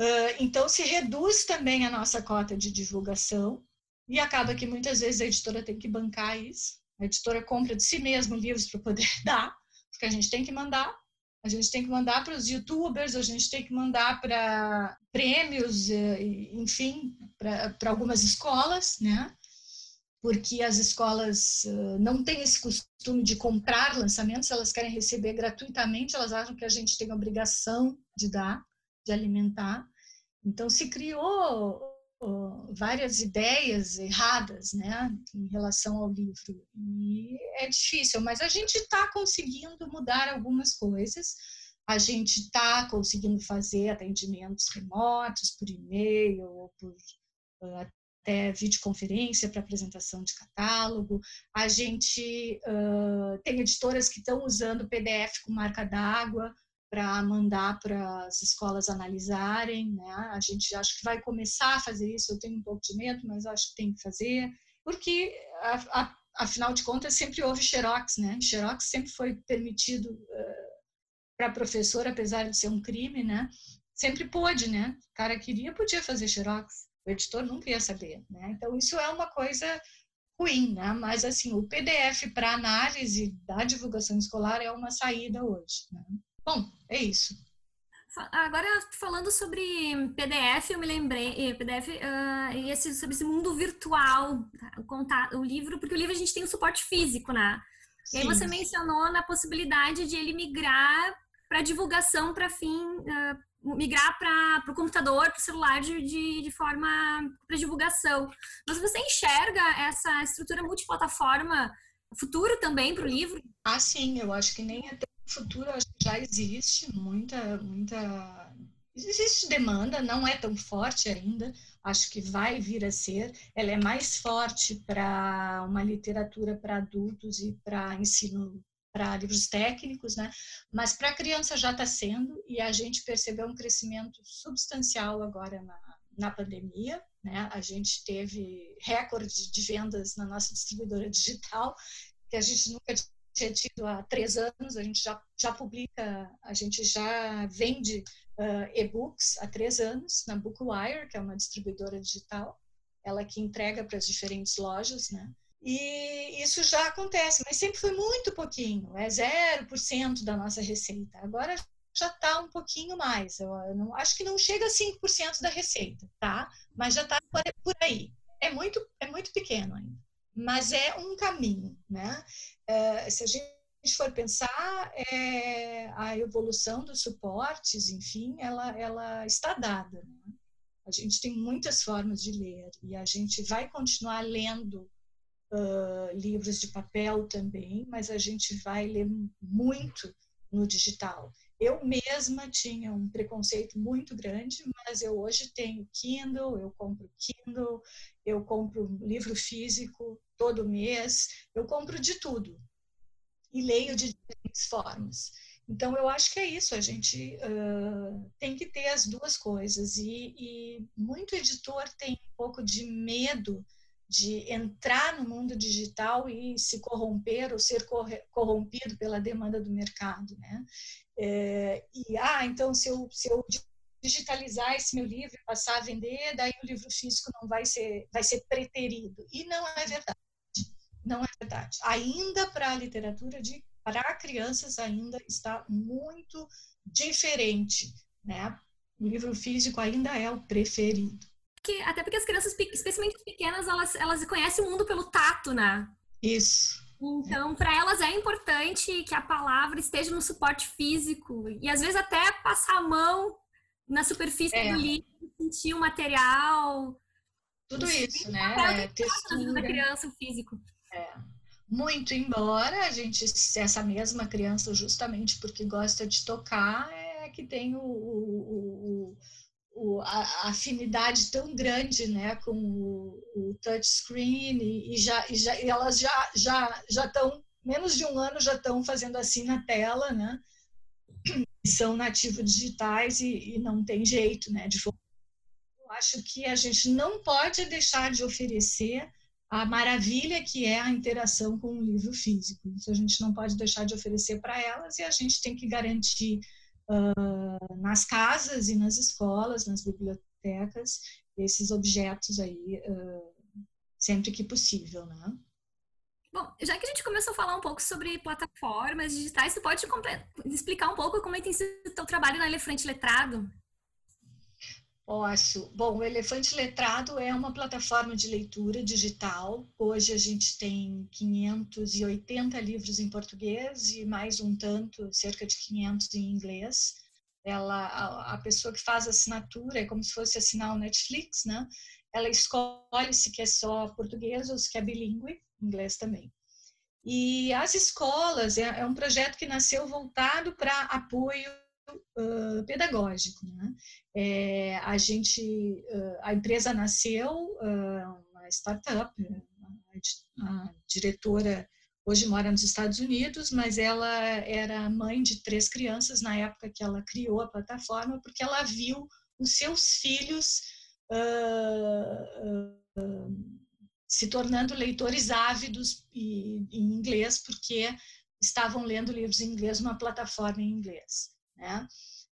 Uh, então se reduz também a nossa cota de divulgação e acaba que muitas vezes a editora tem que bancar isso. A editora compra de si mesma livros para poder dar, porque a gente tem que mandar. A gente tem que mandar para os youtubers, a gente tem que mandar para prêmios, enfim, para algumas escolas, né? Porque as escolas não têm esse costume de comprar lançamentos, elas querem receber gratuitamente, elas acham que a gente tem a obrigação de dar, de alimentar. Então se criou várias ideias erradas, né, em relação ao livro. E é difícil, mas a gente está conseguindo mudar algumas coisas. A gente está conseguindo fazer atendimentos remotos por e-mail ou por até videoconferência para apresentação de catálogo. A gente uh, tem editoras que estão usando PDF com marca d'água para mandar para as escolas analisarem, né? A gente acho que vai começar a fazer isso. Eu tenho um pouco de medo, mas acho que tem que fazer, porque a, a, afinal de contas sempre houve xerox, né? Xerox sempre foi permitido uh, para professor, apesar de ser um crime, né? Sempre pôde, né? O cara queria, podia fazer xerox. O editor nunca ia saber, né? Então isso é uma coisa ruim, né? Mas assim, o PDF para análise da divulgação escolar é uma saída hoje, né? Bom, é isso. Agora, falando sobre PDF, eu me lembrei, PDF uh, e esse, sobre esse mundo virtual, o, contato, o livro, porque o livro a gente tem o suporte físico, né? Sim. E aí você mencionou na possibilidade de ele migrar para divulgação para fim, uh, migrar para o computador, para o celular de, de, de forma para divulgação. Mas você enxerga essa estrutura multiplataforma futuro também para o livro? Ah, sim, eu acho que nem até futuro acho que já existe muita, muita existe demanda, não é tão forte ainda, acho que vai vir a ser. Ela é mais forte para uma literatura para adultos e para ensino para livros técnicos, né? Mas para criança já está sendo e a gente percebeu um crescimento substancial agora na, na pandemia, né? A gente teve recorde de vendas na nossa distribuidora digital que a gente nunca tido há três anos. A gente já já publica, a gente já vende uh, e-books há três anos na Bookwire, que é uma distribuidora digital, ela que entrega para as diferentes lojas, né? E isso já acontece, mas sempre foi muito pouquinho, é 0% da nossa receita. Agora já está um pouquinho mais, eu não, acho que não chega a 5% da receita, tá? Mas já está por aí. É muito, é muito pequeno ainda, mas é um caminho, né? É, se a gente for pensar, é, a evolução dos suportes, enfim, ela, ela está dada. Né? A gente tem muitas formas de ler e a gente vai continuar lendo uh, livros de papel também, mas a gente vai ler muito no digital. Eu mesma tinha um preconceito muito grande, mas eu hoje tenho Kindle, eu compro Kindle, eu compro livro físico todo mês, eu compro de tudo e leio de diferentes formas. Então, eu acho que é isso, a gente uh, tem que ter as duas coisas. E, e muito editor tem um pouco de medo de entrar no mundo digital e se corromper ou ser corrompido pela demanda do mercado, né? É, e ah, então se eu, se eu digitalizar esse meu livro e passar a vender, daí o livro físico não vai ser vai ser preterido. E não é verdade. Não é verdade. Ainda para a literatura de para crianças ainda está muito diferente, né? O livro físico ainda é o preferido que, até porque as crianças, especialmente pequenas, elas, elas conhecem o mundo pelo tato, né? Isso. Então, para elas é importante que a palavra esteja no suporte físico e às vezes até passar a mão na superfície é. do livro, sentir o material. Tudo isso, né? É, textura. da criança, o físico. É. Muito embora a gente, essa mesma criança, justamente porque gosta de tocar, é que tem o, o, o o, a, afinidade tão grande né, com o, o touchscreen e, e, já, e, já, e elas já já já estão menos de um ano já estão fazendo assim na tela, né? São nativos digitais e, e não tem jeito, né? De eu acho que a gente não pode deixar de oferecer a maravilha que é a interação com o livro físico. Isso a gente não pode deixar de oferecer para elas e a gente tem que garantir uh, nas casas e nas escolas, nas bibliotecas, esses objetos aí uh, sempre que possível, né? Bom, já que a gente começou a falar um pouco sobre plataformas digitais, você pode explicar um pouco como é que tem sido o teu trabalho na Elefante Letrado? Posso. Bom, o Elefante Letrado é uma plataforma de leitura digital. Hoje a gente tem 580 livros em português e mais um tanto, cerca de 500 em inglês. Ela, a, a pessoa que faz a assinatura é como se fosse assinar o Netflix, né? Ela escolhe se quer só português ou se quer bilíngue, inglês também. E as escolas é, é um projeto que nasceu voltado para apoio uh, pedagógico. Né? É, a gente, uh, a empresa nasceu, uh, uma startup, a, diretora hoje mora nos Estados Unidos, mas ela era mãe de três crianças na época que ela criou a plataforma, porque ela viu os seus filhos uh, uh, se tornando leitores ávidos em inglês, porque estavam lendo livros em inglês numa plataforma em inglês né?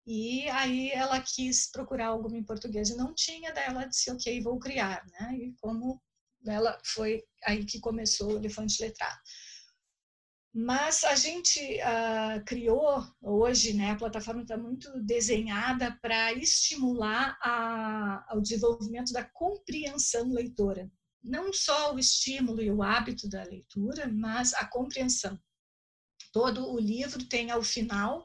E aí ela quis procurar alguma em português e não tinha, daí ela disse, ok, vou criar, né? E como ela foi aí que começou o Elefante Letrado. Mas a gente uh, criou hoje, né? A plataforma está muito desenhada para estimular o desenvolvimento da compreensão leitora. Não só o estímulo e o hábito da leitura, mas a compreensão. Todo o livro tem ao final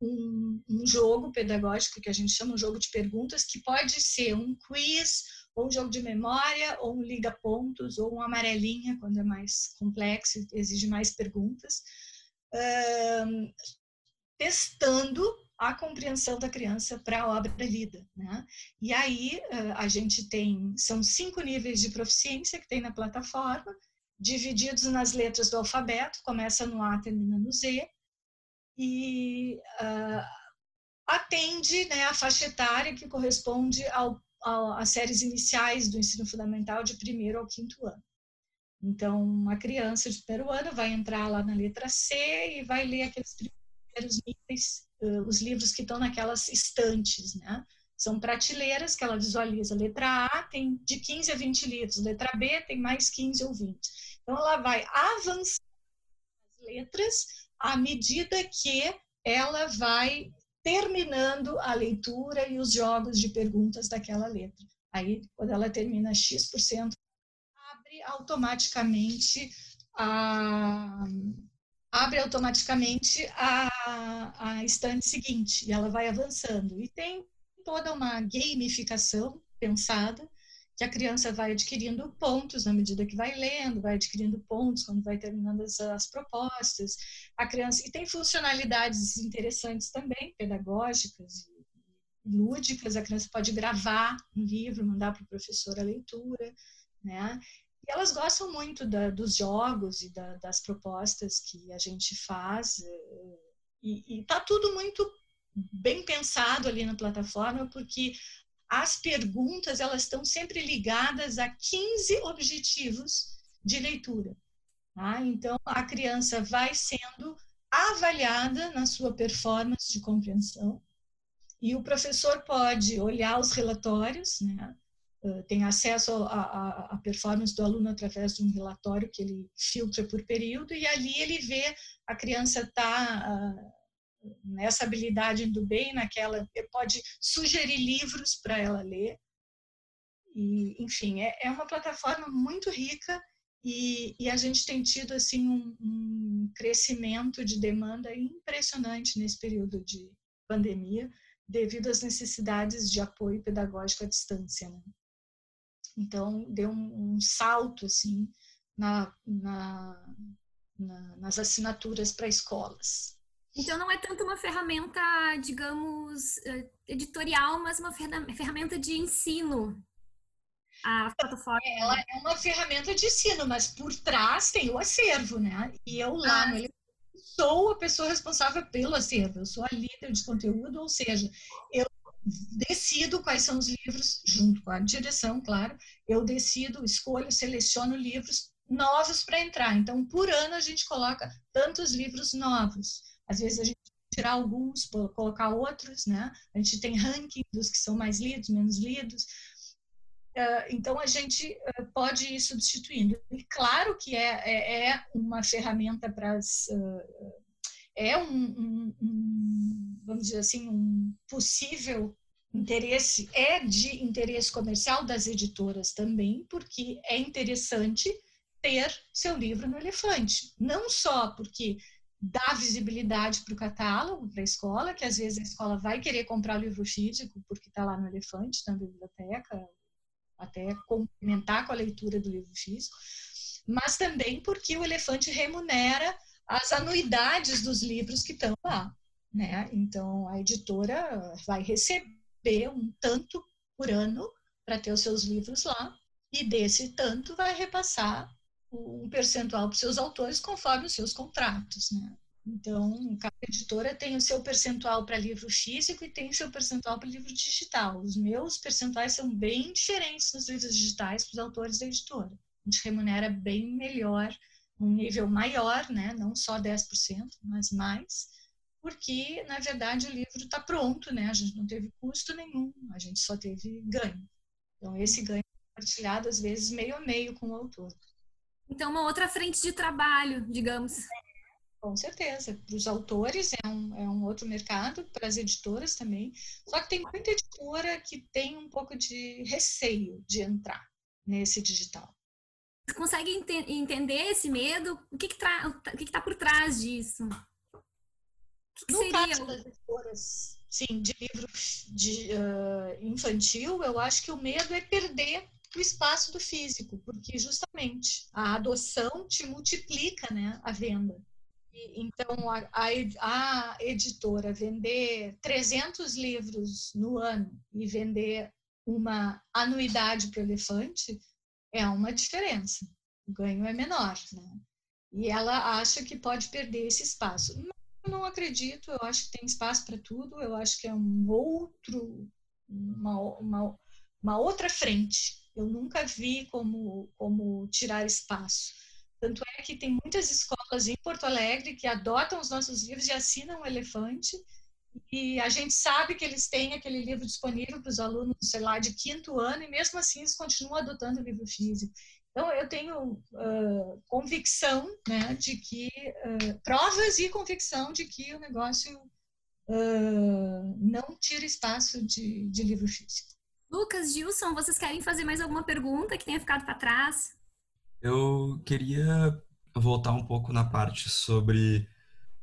um, um, jogo pedagógico que a gente chama um jogo de perguntas, que pode ser um quiz, ou um jogo de memória, ou um liga-pontos, ou uma amarelinha, quando é mais complexo, exige mais perguntas, testando a compreensão da criança para a obra lida. Né? E aí a gente tem, são cinco níveis de proficiência que tem na plataforma, divididos nas letras do alfabeto, começa no A, termina no Z, e uh, atende né, a faixa etária que corresponde às séries iniciais do ensino fundamental de primeiro ao quinto ano. Então, uma criança de primeiro ano vai entrar lá na letra C e vai ler aqueles primeiros níveis, uh, os livros que estão naquelas estantes, né? São prateleiras que ela visualiza. Letra A tem de 15 a 20 livros, letra B tem mais 15 ou 20. Então, ela vai avançar as letras à medida que ela vai terminando a leitura e os jogos de perguntas daquela letra. Aí, quando ela termina X%, abre automaticamente a abre automaticamente a, a estante seguinte e ela vai avançando. E tem toda uma gamificação pensada que a criança vai adquirindo pontos na medida que vai lendo, vai adquirindo pontos quando vai terminando as, as propostas. A criança e tem funcionalidades interessantes também, pedagógicas e lúdicas. A criança pode gravar um livro, mandar para o professor a leitura, né? E elas gostam muito da, dos jogos e da, das propostas que a gente faz. Eh, e está tudo muito bem pensado ali na plataforma, porque as perguntas elas estão sempre ligadas a 15 objetivos de leitura. Tá? Então, a criança vai sendo avaliada na sua performance de compreensão e o professor pode olhar os relatórios, né? tem acesso à performance do aluno através de um relatório que ele filtra por período e ali ele vê a criança está nessa habilidade indo bem, naquela, pode sugerir livros para ela ler. E, enfim, é, é uma plataforma muito rica e, e, a gente tem tido assim um, um, crescimento de demanda impressionante nesse período de pandemia, devido às necessidades de apoio pedagógico à distância. Né? Então, deu um, um salto assim na, na, na, nas assinaturas para escolas. Então não é tanto uma ferramenta, digamos, eh, editorial, mas uma ferramenta de ensino. A plataforma. Ela é uma ferramenta de ensino, mas por trás tem o acervo, né? E eu lá ah. no sou a pessoa responsável pelo acervo, eu sou a líder de conteúdo, ou seja, eu decido quais são os livros, junto com a direção, claro, eu decido, escolho, seleciono livros novos para entrar. Então, por ano a gente coloca tantos livros novos. Às vezes a gente tirar alguns, colocar outros, né? A gente tem ranking dos que são mais lidos, menos lidos. Ah, então a gente ah, pode ir substituindo. E claro que é, é, é uma ferramenta para as. Ah, é um, um, um, vamos dizer assim, um possível interesse, é de interesse comercial das editoras também, porque é interessante ter seu livro no elefante. Não só porque dá visibilidade para o catálogo, para a escola, que às vezes a escola vai querer comprar o livro físico porque está lá no elefante, na biblioteca, até complementar com a leitura do livro físico, mas também porque o elefante remunera as anuidades dos livros que estão lá. Né? Então, a editora vai receber um tanto por ano para ter os seus livros lá, e desse tanto vai repassar um percentual para os seus autores conforme os seus contratos, né? Então, cada editora tem o seu percentual para livro físico e tem o seu percentual para livro digital. Os meus percentuais são bem diferentes nos livros digitais para os autores da editora. A gente remunera bem melhor, um nível maior, né? não só 10%, mas mais, porque, na verdade, o livro está pronto, né? a gente não teve custo nenhum, a gente só teve ganho. Então, esse ganho é compartilhado, às vezes, meio a meio com o autor. Então, uma outra frente de trabalho, digamos. Com certeza. Para os autores é um, é um outro mercado, para as editoras também. Só que tem muita editora que tem um pouco de receio de entrar nesse digital. Você consegue ent entender esse medo? O que está tá por trás disso? O que, que no seria? caso das editoras, sim, de livro de, uh, infantil, eu acho que o medo é perder o espaço do físico, porque justamente a adoção te multiplica né, a venda. Então, a, a, a, editora vender 300 livros no ano e vender uma anuidade para o elefante é uma diferença. O ganho é menor, né? E ela acha que pode perder esse espaço. Eu não acredito, eu acho que tem espaço para tudo, eu acho que é um outro, uma, uma, uma outra frente. Eu nunca vi como, como tirar espaço. Tanto é que tem muitas escolas em Porto Alegre que adotam os nossos livros e assinam o Elefante, e a gente sabe que eles têm aquele livro disponível para os alunos, sei lá, de quinto ano, e mesmo assim eles continuam adotando o livro físico. Então, eu tenho uh, convicção né, de que, uh, provas e convicção de que o negócio uh, não tira espaço de, de livro físico. Lucas, Gilson, vocês querem fazer mais alguma pergunta que tenha ficado para trás? Eu queria voltar um pouco na parte sobre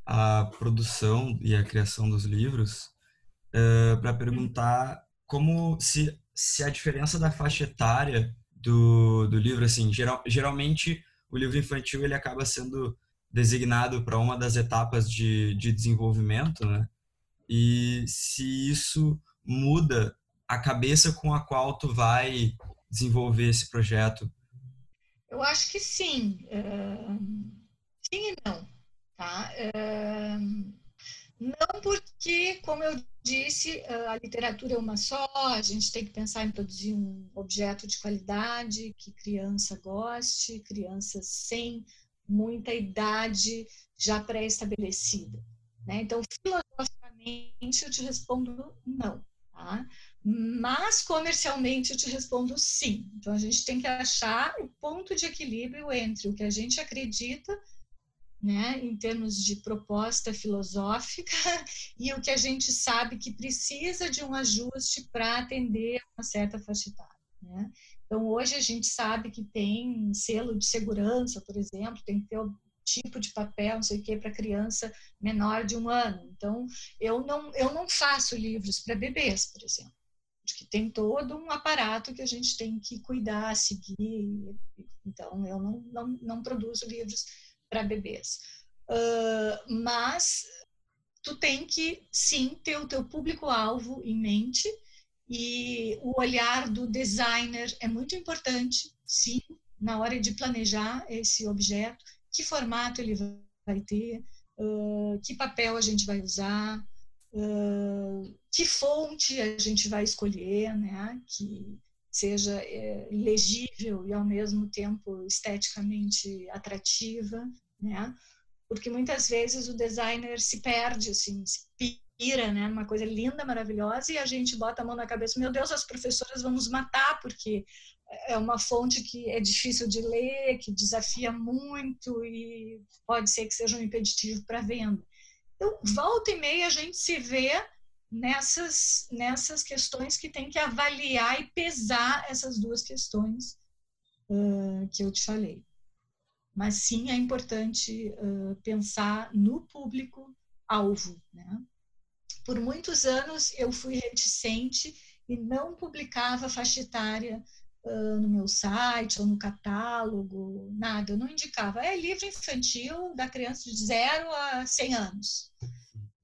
a produção e a criação dos livros para perguntar como se, se a diferença da faixa etária do, do livro, assim, geral, geralmente o livro infantil ele acaba sendo designado para uma das etapas de, de desenvolvimento, né? E se isso muda a cabeça com a qual tu vai desenvolver esse projeto? Eu acho que sim. Uh, sim e não. Tá? Uh, não porque, como eu disse, a literatura é uma só, a gente tem que pensar em produzir um objeto de qualidade, que criança goste, crianças sem muita idade já pré-estabelecida. Né? Então, filosoficamente, eu te respondo não. Tá? Mas, comercialmente, eu te respondo sim. Então, a gente tem que achar o ponto de equilíbrio entre o que a gente acredita né, em termos de proposta filosófica e o que a gente sabe que precisa de um ajuste para atender uma certa faixa etária. Né? Então, hoje a gente sabe que tem selo de segurança, por exemplo, tem que ter o tipo de papel, não sei o que, para criança menor de um ano. Então, eu não, eu não faço livros para bebês, por exemplo, que tem todo um aparato que a gente tem que cuidar, seguir. Então, eu não, não, não produzo livros para bebês. Uh, mas tu tem que sim ter o teu público-alvo em mente e o olhar do designer é muito importante, sim, na hora de planejar esse objeto, que formato ele vai ter, uh, que papel a gente vai usar, uh, que fonte a gente vai escolher, né, que seja é, legível e ao mesmo tempo esteticamente atrativa, né? Porque muitas vezes o designer se perde, assim, se pira, né? Uma coisa linda, maravilhosa e a gente bota a mão na cabeça, meu Deus, as professoras vão nos matar porque é uma fonte que é difícil de ler, que desafia muito e pode ser que seja um impeditivo para venda. Então, volta e meia a gente se vê nessas, nessas questões que tem que avaliar e pesar essas duas questões uh, que eu te falei. Mas sim é importante uh, pensar no público-alvo. Né? Por muitos anos eu fui reticente e não publicava faixa etária uh, no meu site ou no catálogo, nada. Eu não indicava. É livro infantil da criança de 0 a 100 anos.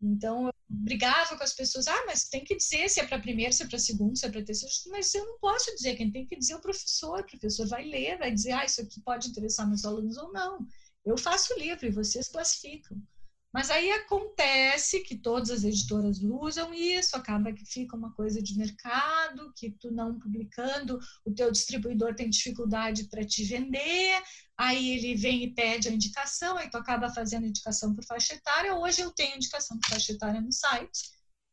Então, eu brigava com as pessoas, ah, mas tem que dizer se é para primeiro, se é para segundo, se é para terceiro. Mas eu não posso dizer, quem tem que dizer é o professor. O professor vai ler, vai dizer, ah, isso aqui pode interessar meus alunos ou não. Eu faço o livro e vocês classificam. Mas aí acontece que todas as editoras usam isso, acaba que fica uma coisa de mercado, que tu não publicando, o teu distribuidor tem dificuldade para te vender, aí ele vem e pede a indicação, aí tu acaba fazendo indicação por faixa etária. Hoje eu tenho indicação por faixa etária no site,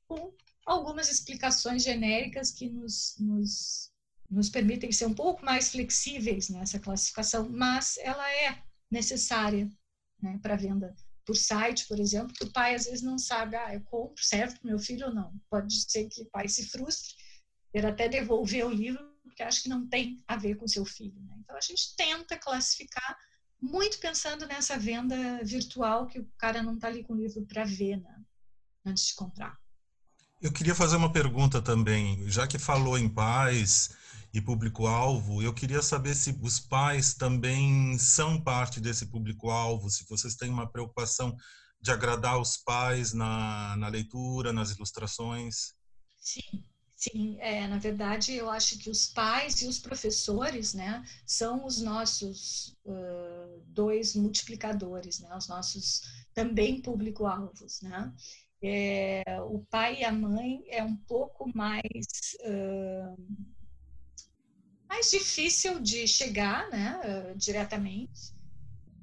com algumas explicações genéricas que nos, nos, nos permitem ser um pouco mais flexíveis nessa classificação, mas ela é necessária né, para venda por site, por exemplo, que o pai às vezes não sabe, ah, eu compro, serve para meu filho ou não. Pode ser que o pai se frustre, ele até devolver o livro, porque acha que não tem a ver com seu filho. Né? Então a gente tenta classificar muito pensando nessa venda virtual que o cara não está ali com o livro para ver né? antes de comprar. Eu queria fazer uma pergunta também, já que falou em pais e público-alvo, eu queria saber se os pais também são parte desse público-alvo, se vocês têm uma preocupação de agradar os pais na, na leitura, nas ilustrações. Sim, sim. É, na verdade, eu acho que os pais e os professores, né, são os nossos uh, dois multiplicadores, né, os nossos também público-alvos, né. É, o pai e a mãe é um pouco mais uh, mais difícil de chegar, né, uh, diretamente,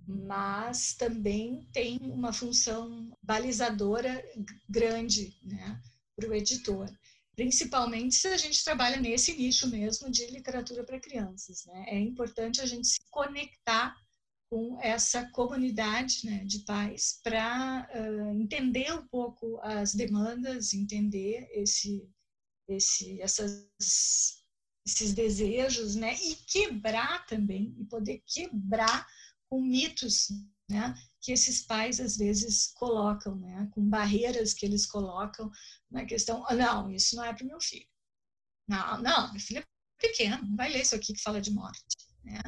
mas também tem uma função balizadora grande, né, para o editor, principalmente se a gente trabalha nesse nicho mesmo de literatura para crianças, né, é importante a gente se conectar com essa comunidade né, de pais para uh, entender um pouco as demandas, entender esse, esse, essas, esses desejos, né, e quebrar também, e poder quebrar com mitos, né, que esses pais às vezes colocam, né, com barreiras que eles colocam na questão, oh, não, isso não é para meu filho. Não, não, meu filho é pequeno, não vai ler isso aqui que fala de morte, né?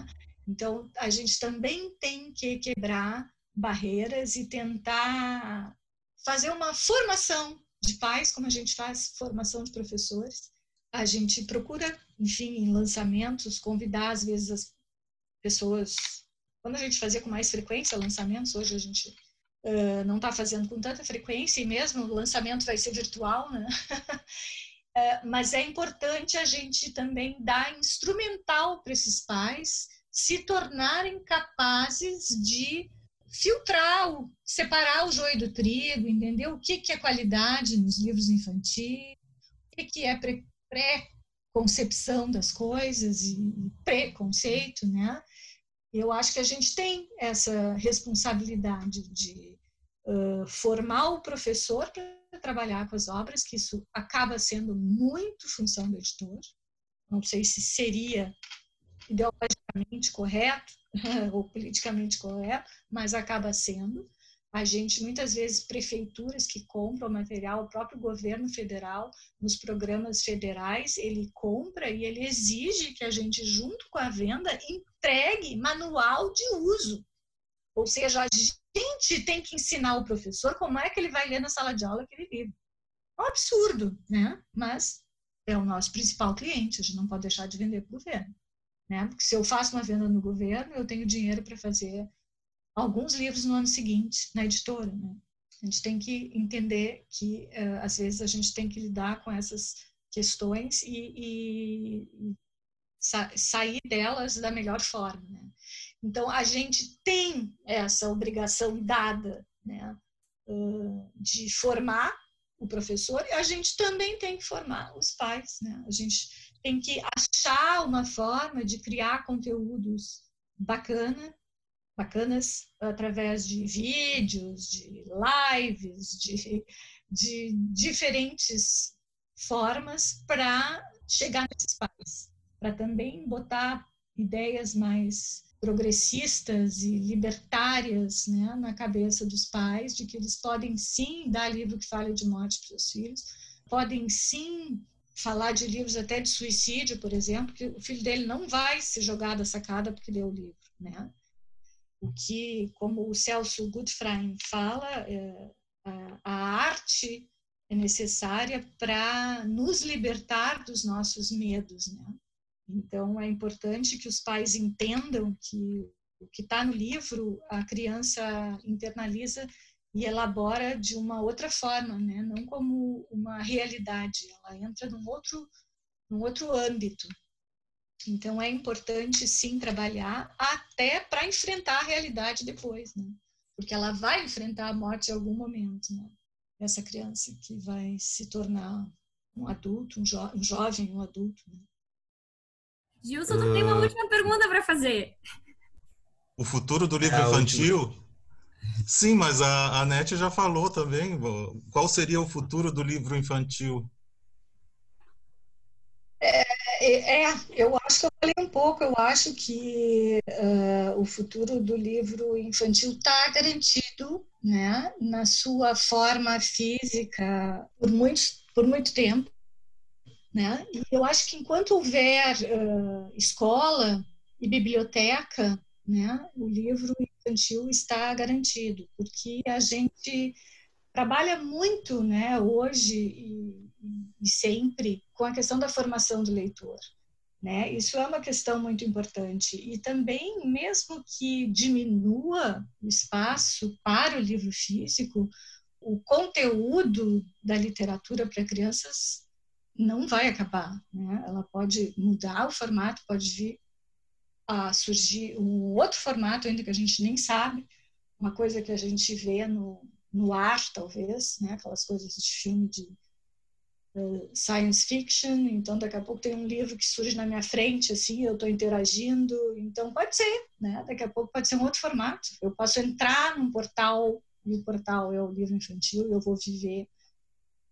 Então, a gente também tem que quebrar barreiras e tentar fazer uma formação de pais, como a gente faz formação de professores. A gente procura, enfim, em lançamentos, convidar às vezes as pessoas. Quando a gente fazia com mais frequência lançamentos, hoje a gente uh, não está fazendo com tanta frequência e mesmo o lançamento vai ser virtual, né? uh, mas é importante a gente também dar instrumental para esses pais se tornarem capazes de filtrar, separar o joio do trigo, entender o que, que é qualidade nos livros infantis, o que, que é pré-concepção das coisas e preconceito, né? Eu acho que a gente tem essa responsabilidade de uh, formar o professor para trabalhar com as obras, que isso acaba sendo muito função do editor. Não sei se seria ideologicamente correto ou politicamente correto, mas acaba sendo. A gente, muitas vezes, prefeituras que compram material, o próprio governo federal, nos programas federais, ele compra e ele exige que a gente, junto com a venda, entregue manual de uso. Ou seja, a gente tem que ensinar o professor como é que ele vai ler na sala de aula aquele livro. É um absurdo, né? Mas é o nosso principal cliente, a gente não pode deixar de vender para o governo. Né? Porque se eu faço uma venda no governo, eu tenho dinheiro para fazer alguns livros no ano seguinte na editora. Né? A gente tem que entender que, uh, às vezes, a gente tem que lidar com essas questões e, e, sa sair delas da melhor forma. Né? Então, a gente tem essa obrigação dada né, uh, de formar o professor e a gente também tem que formar os pais. Né? A gente tem que achar uma forma de criar conteúdos bacana, bacanas através de vídeos, de lives, de, de diferentes formas para chegar nesses pais, para também botar ideias mais progressistas e libertárias né, na cabeça dos pais, de que eles podem sim dar livro que fale de morte para os filhos, podem sim falar de livros até de suicídio, por exemplo, que o filho dele não vai se jogar da sacada porque leu o livro, né? O que, como o Celso Gutfrein fala, é, a, a arte é necessária para nos libertar dos nossos medos, né? Então, é importante que os pais entendam que o que está no livro, a criança internaliza e elabora de uma outra forma, né? não como uma realidade, ela entra num outro, num outro âmbito. Então é importante sim trabalhar até para enfrentar a realidade depois, né? porque ela vai enfrentar a morte em algum momento, né? essa criança que vai se tornar um adulto, um, jo um jovem, um adulto. Né? Gilson, tu uh... tem uma ah. última pergunta para fazer. O futuro do livro é infantil Sim, mas a, a NET já falou também. Qual seria o futuro do livro infantil? É, é, é eu acho que eu falei um pouco. Eu acho que uh, o futuro do livro infantil está garantido, né, na sua forma física, por muitos por muito tempo, né? E eu acho que enquanto houver uh, escola e biblioteca, né, o livro infantil está garantido, porque a gente trabalha muito, né, hoje e, e sempre com a questão da formação do leitor. Né? Isso é uma questão muito importante. E também, mesmo que diminua o espaço para o livro físico, o conteúdo da literatura para crianças não vai acabar. Né? Ela pode mudar o formato, pode vir a surgir um outro formato ainda que a gente nem sabe, uma coisa que a gente vê no, no ar, talvez, né? aquelas coisas de filme de science fiction, então daqui a pouco tem um livro que surge na minha frente, assim, eu estou interagindo, então pode ser, né? Daqui a pouco pode ser um outro formato. Eu posso entrar num portal e o portal é o livro infantil, eu vou viver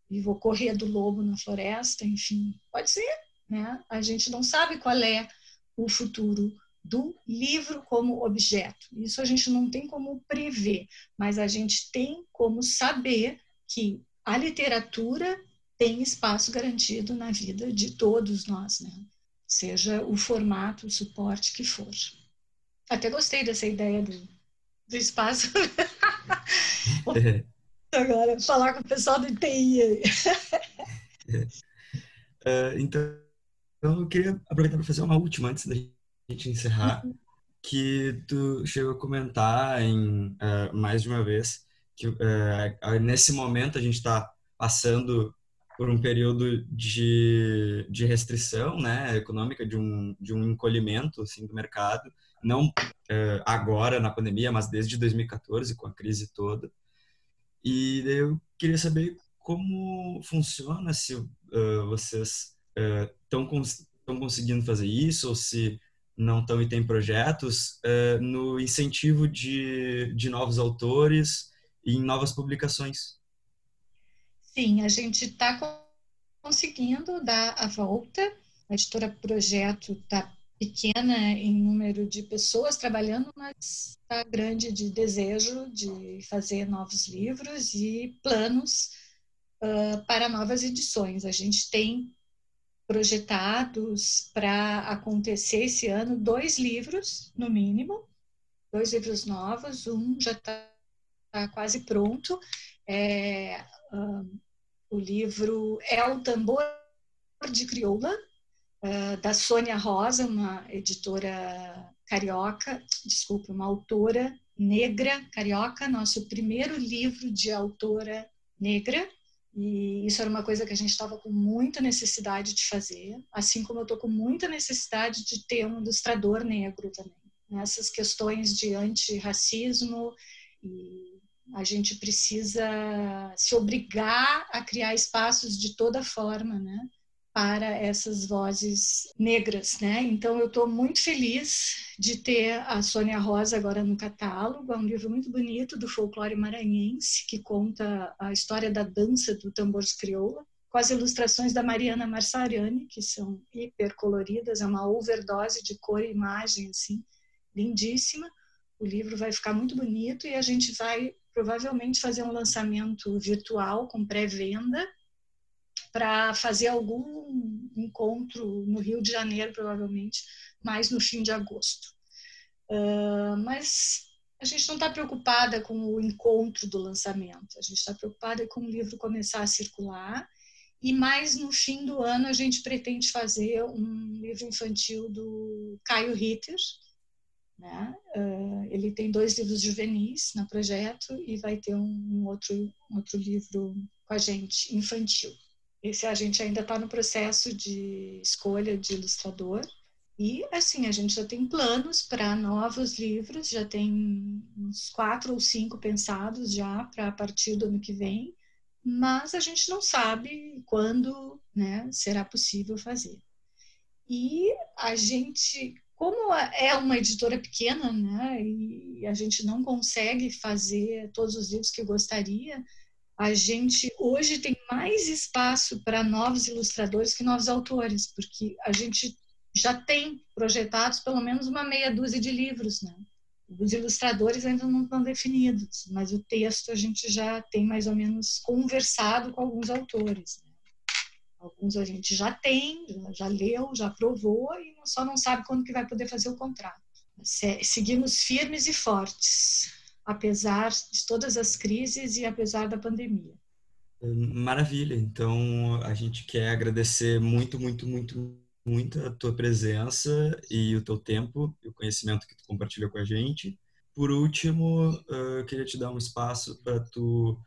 e vou correr do lobo na floresta, enfim, pode ser, né? A gente não sabe qual é o futuro do livro como objeto. Isso a gente não tem como prever, mas a gente tem como saber que a literatura tem espaço garantido na vida de todos nós, né? Seja o formato, o suporte que for. Até gostei dessa ideia do, do espaço. Agora, falar com o pessoal do TI. uh, então, eu queria aproveitar para fazer uma última antes da gente encerrar, uhum. que tu chegou a comentar em uh, mais de uma vez que uh, nesse momento a gente está passando por um período de, de restrição né, econômica, de um, de um encolhimento assim, do mercado, não é, agora na pandemia, mas desde 2014, com a crise toda. E eu queria saber como funciona, se uh, vocês estão uh, cons conseguindo fazer isso, ou se não estão e têm projetos, uh, no incentivo de, de novos autores e em novas publicações. Sim, a gente está conseguindo dar a volta. A editora Projeto está pequena em número de pessoas trabalhando, mas está grande de desejo de fazer novos livros e planos uh, para novas edições. A gente tem projetados para acontecer esse ano dois livros, no mínimo, dois livros novos. Um já está tá quase pronto. É, uh, o livro É o Tambor de Crioula, uh, da Sônia Rosa, uma editora carioca, desculpa, uma autora negra carioca, nosso primeiro livro de autora negra. E isso era uma coisa que a gente estava com muita necessidade de fazer, assim como eu estou com muita necessidade de ter um ilustrador negro também. Nessas questões de antirracismo e a gente precisa se obrigar a criar espaços de toda forma, né? Para essas vozes negras, né? Então eu estou muito feliz de ter a Sônia Rosa agora no catálogo. É um livro muito bonito do folclore maranhense que conta a história da dança do tambor crioula, com as ilustrações da Mariana Marsariani, que são hiper coloridas, é uma overdose de cor e imagem assim, lindíssima. O livro vai ficar muito bonito e a gente vai provavelmente fazer um lançamento virtual com pré-venda para fazer algum encontro no Rio de Janeiro, provavelmente, mais no fim de agosto. Uh, mas a gente não está preocupada com o encontro do lançamento, a gente está preocupada com o livro começar a circular e mais no fim do ano a gente pretende fazer um livro infantil do Caio Ritter, né? Uh, ele tem dois livros juvenis no projeto e vai ter um, um outro, um outro livro com a gente, infantil. Esse a gente ainda está no processo de escolha de ilustrador. E, assim, a gente já tem planos para novos livros, já tem uns quatro ou cinco pensados já para a partir do ano que vem, mas a gente não sabe quando né, será possível fazer. E a gente como é uma editora pequena, né, e a gente não consegue fazer todos os livros que gostaria, a gente hoje tem mais espaço para novos ilustradores que novos autores, porque a gente já tem projetados pelo menos uma meia dúzia de livros, né? Os ilustradores ainda não estão definidos, mas o texto a gente já tem mais ou menos conversado com alguns autores. Né? alguns a gente já tem, já leu, já aprovou e só não sabe quando que vai poder fazer o contrato. Seguimos firmes e fortes, apesar de todas as crises e apesar da pandemia. Maravilha. Então, a gente quer agradecer muito, muito, muito, muito a tua presença e o teu tempo e o conhecimento que tu compartilha com a gente. Por último, queria te dar um espaço para tu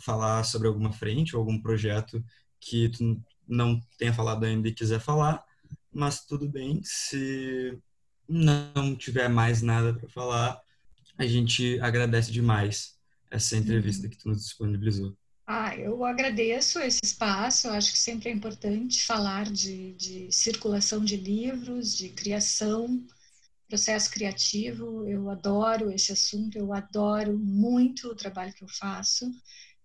falar sobre alguma frente ou algum projeto que tu não tenha falado ainda e quiser falar, mas tudo bem, se não tiver mais nada para falar, a gente agradece demais essa entrevista uhum. que tu nos disponibilizou. Ah, eu agradeço esse espaço. Eu acho que sempre é importante falar de, de circulação de livros, de criação, processo criativo. Eu adoro esse assunto, eu adoro muito o trabalho que eu faço.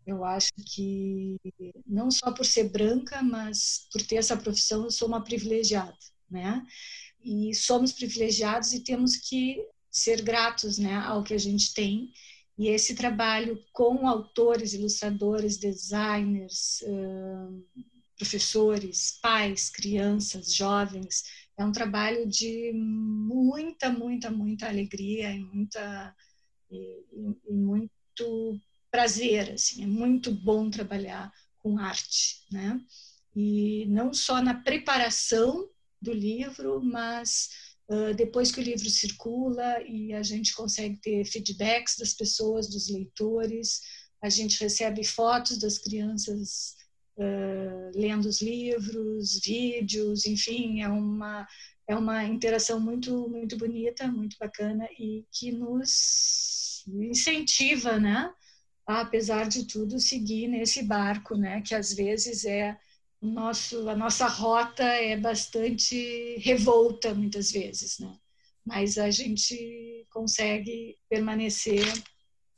Eu acho que não só por ser branca, mas por ter essa profissão, eu sou uma privilegiada, né? E somos privilegiados e temos que ser gratos, né, ao que a gente tem. E esse trabalho com autores, ilustradores, designers, professores, pais, crianças, jovens, é um trabalho de muita, muita, muita alegria e muita e, e muito prazer, assim, é muito bom trabalhar com arte, né? E não só na preparação do livro, mas uh, depois que o livro circula e a gente consegue ter feedbacks das pessoas, dos leitores, a gente recebe fotos das crianças uh, lendo os livros, vídeos, enfim, é uma é uma interação muito muito bonita, muito bacana e que nos incentiva, né? A, apesar de tudo, seguir nesse barco, né? Que às vezes é nosso, a nossa rota é bastante revolta muitas vezes, né? Mas a gente consegue permanecer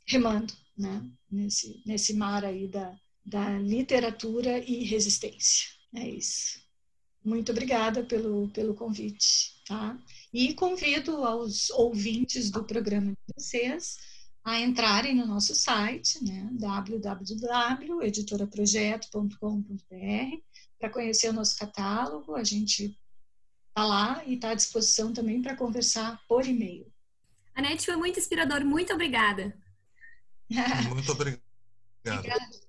remando, né? Nesse nesse mar aí da da literatura e resistência. É isso. Muito obrigada pelo, pelo convite, tá? E convido aos ouvintes do programa de vocês a entrarem no nosso site, né, www.editoraprojeto.com.br, para conhecer o nosso catálogo. A gente está lá e está à disposição também para conversar por e-mail. Anete, foi muito inspirador. Muito obrigada. Muito obrigado. Obrigada.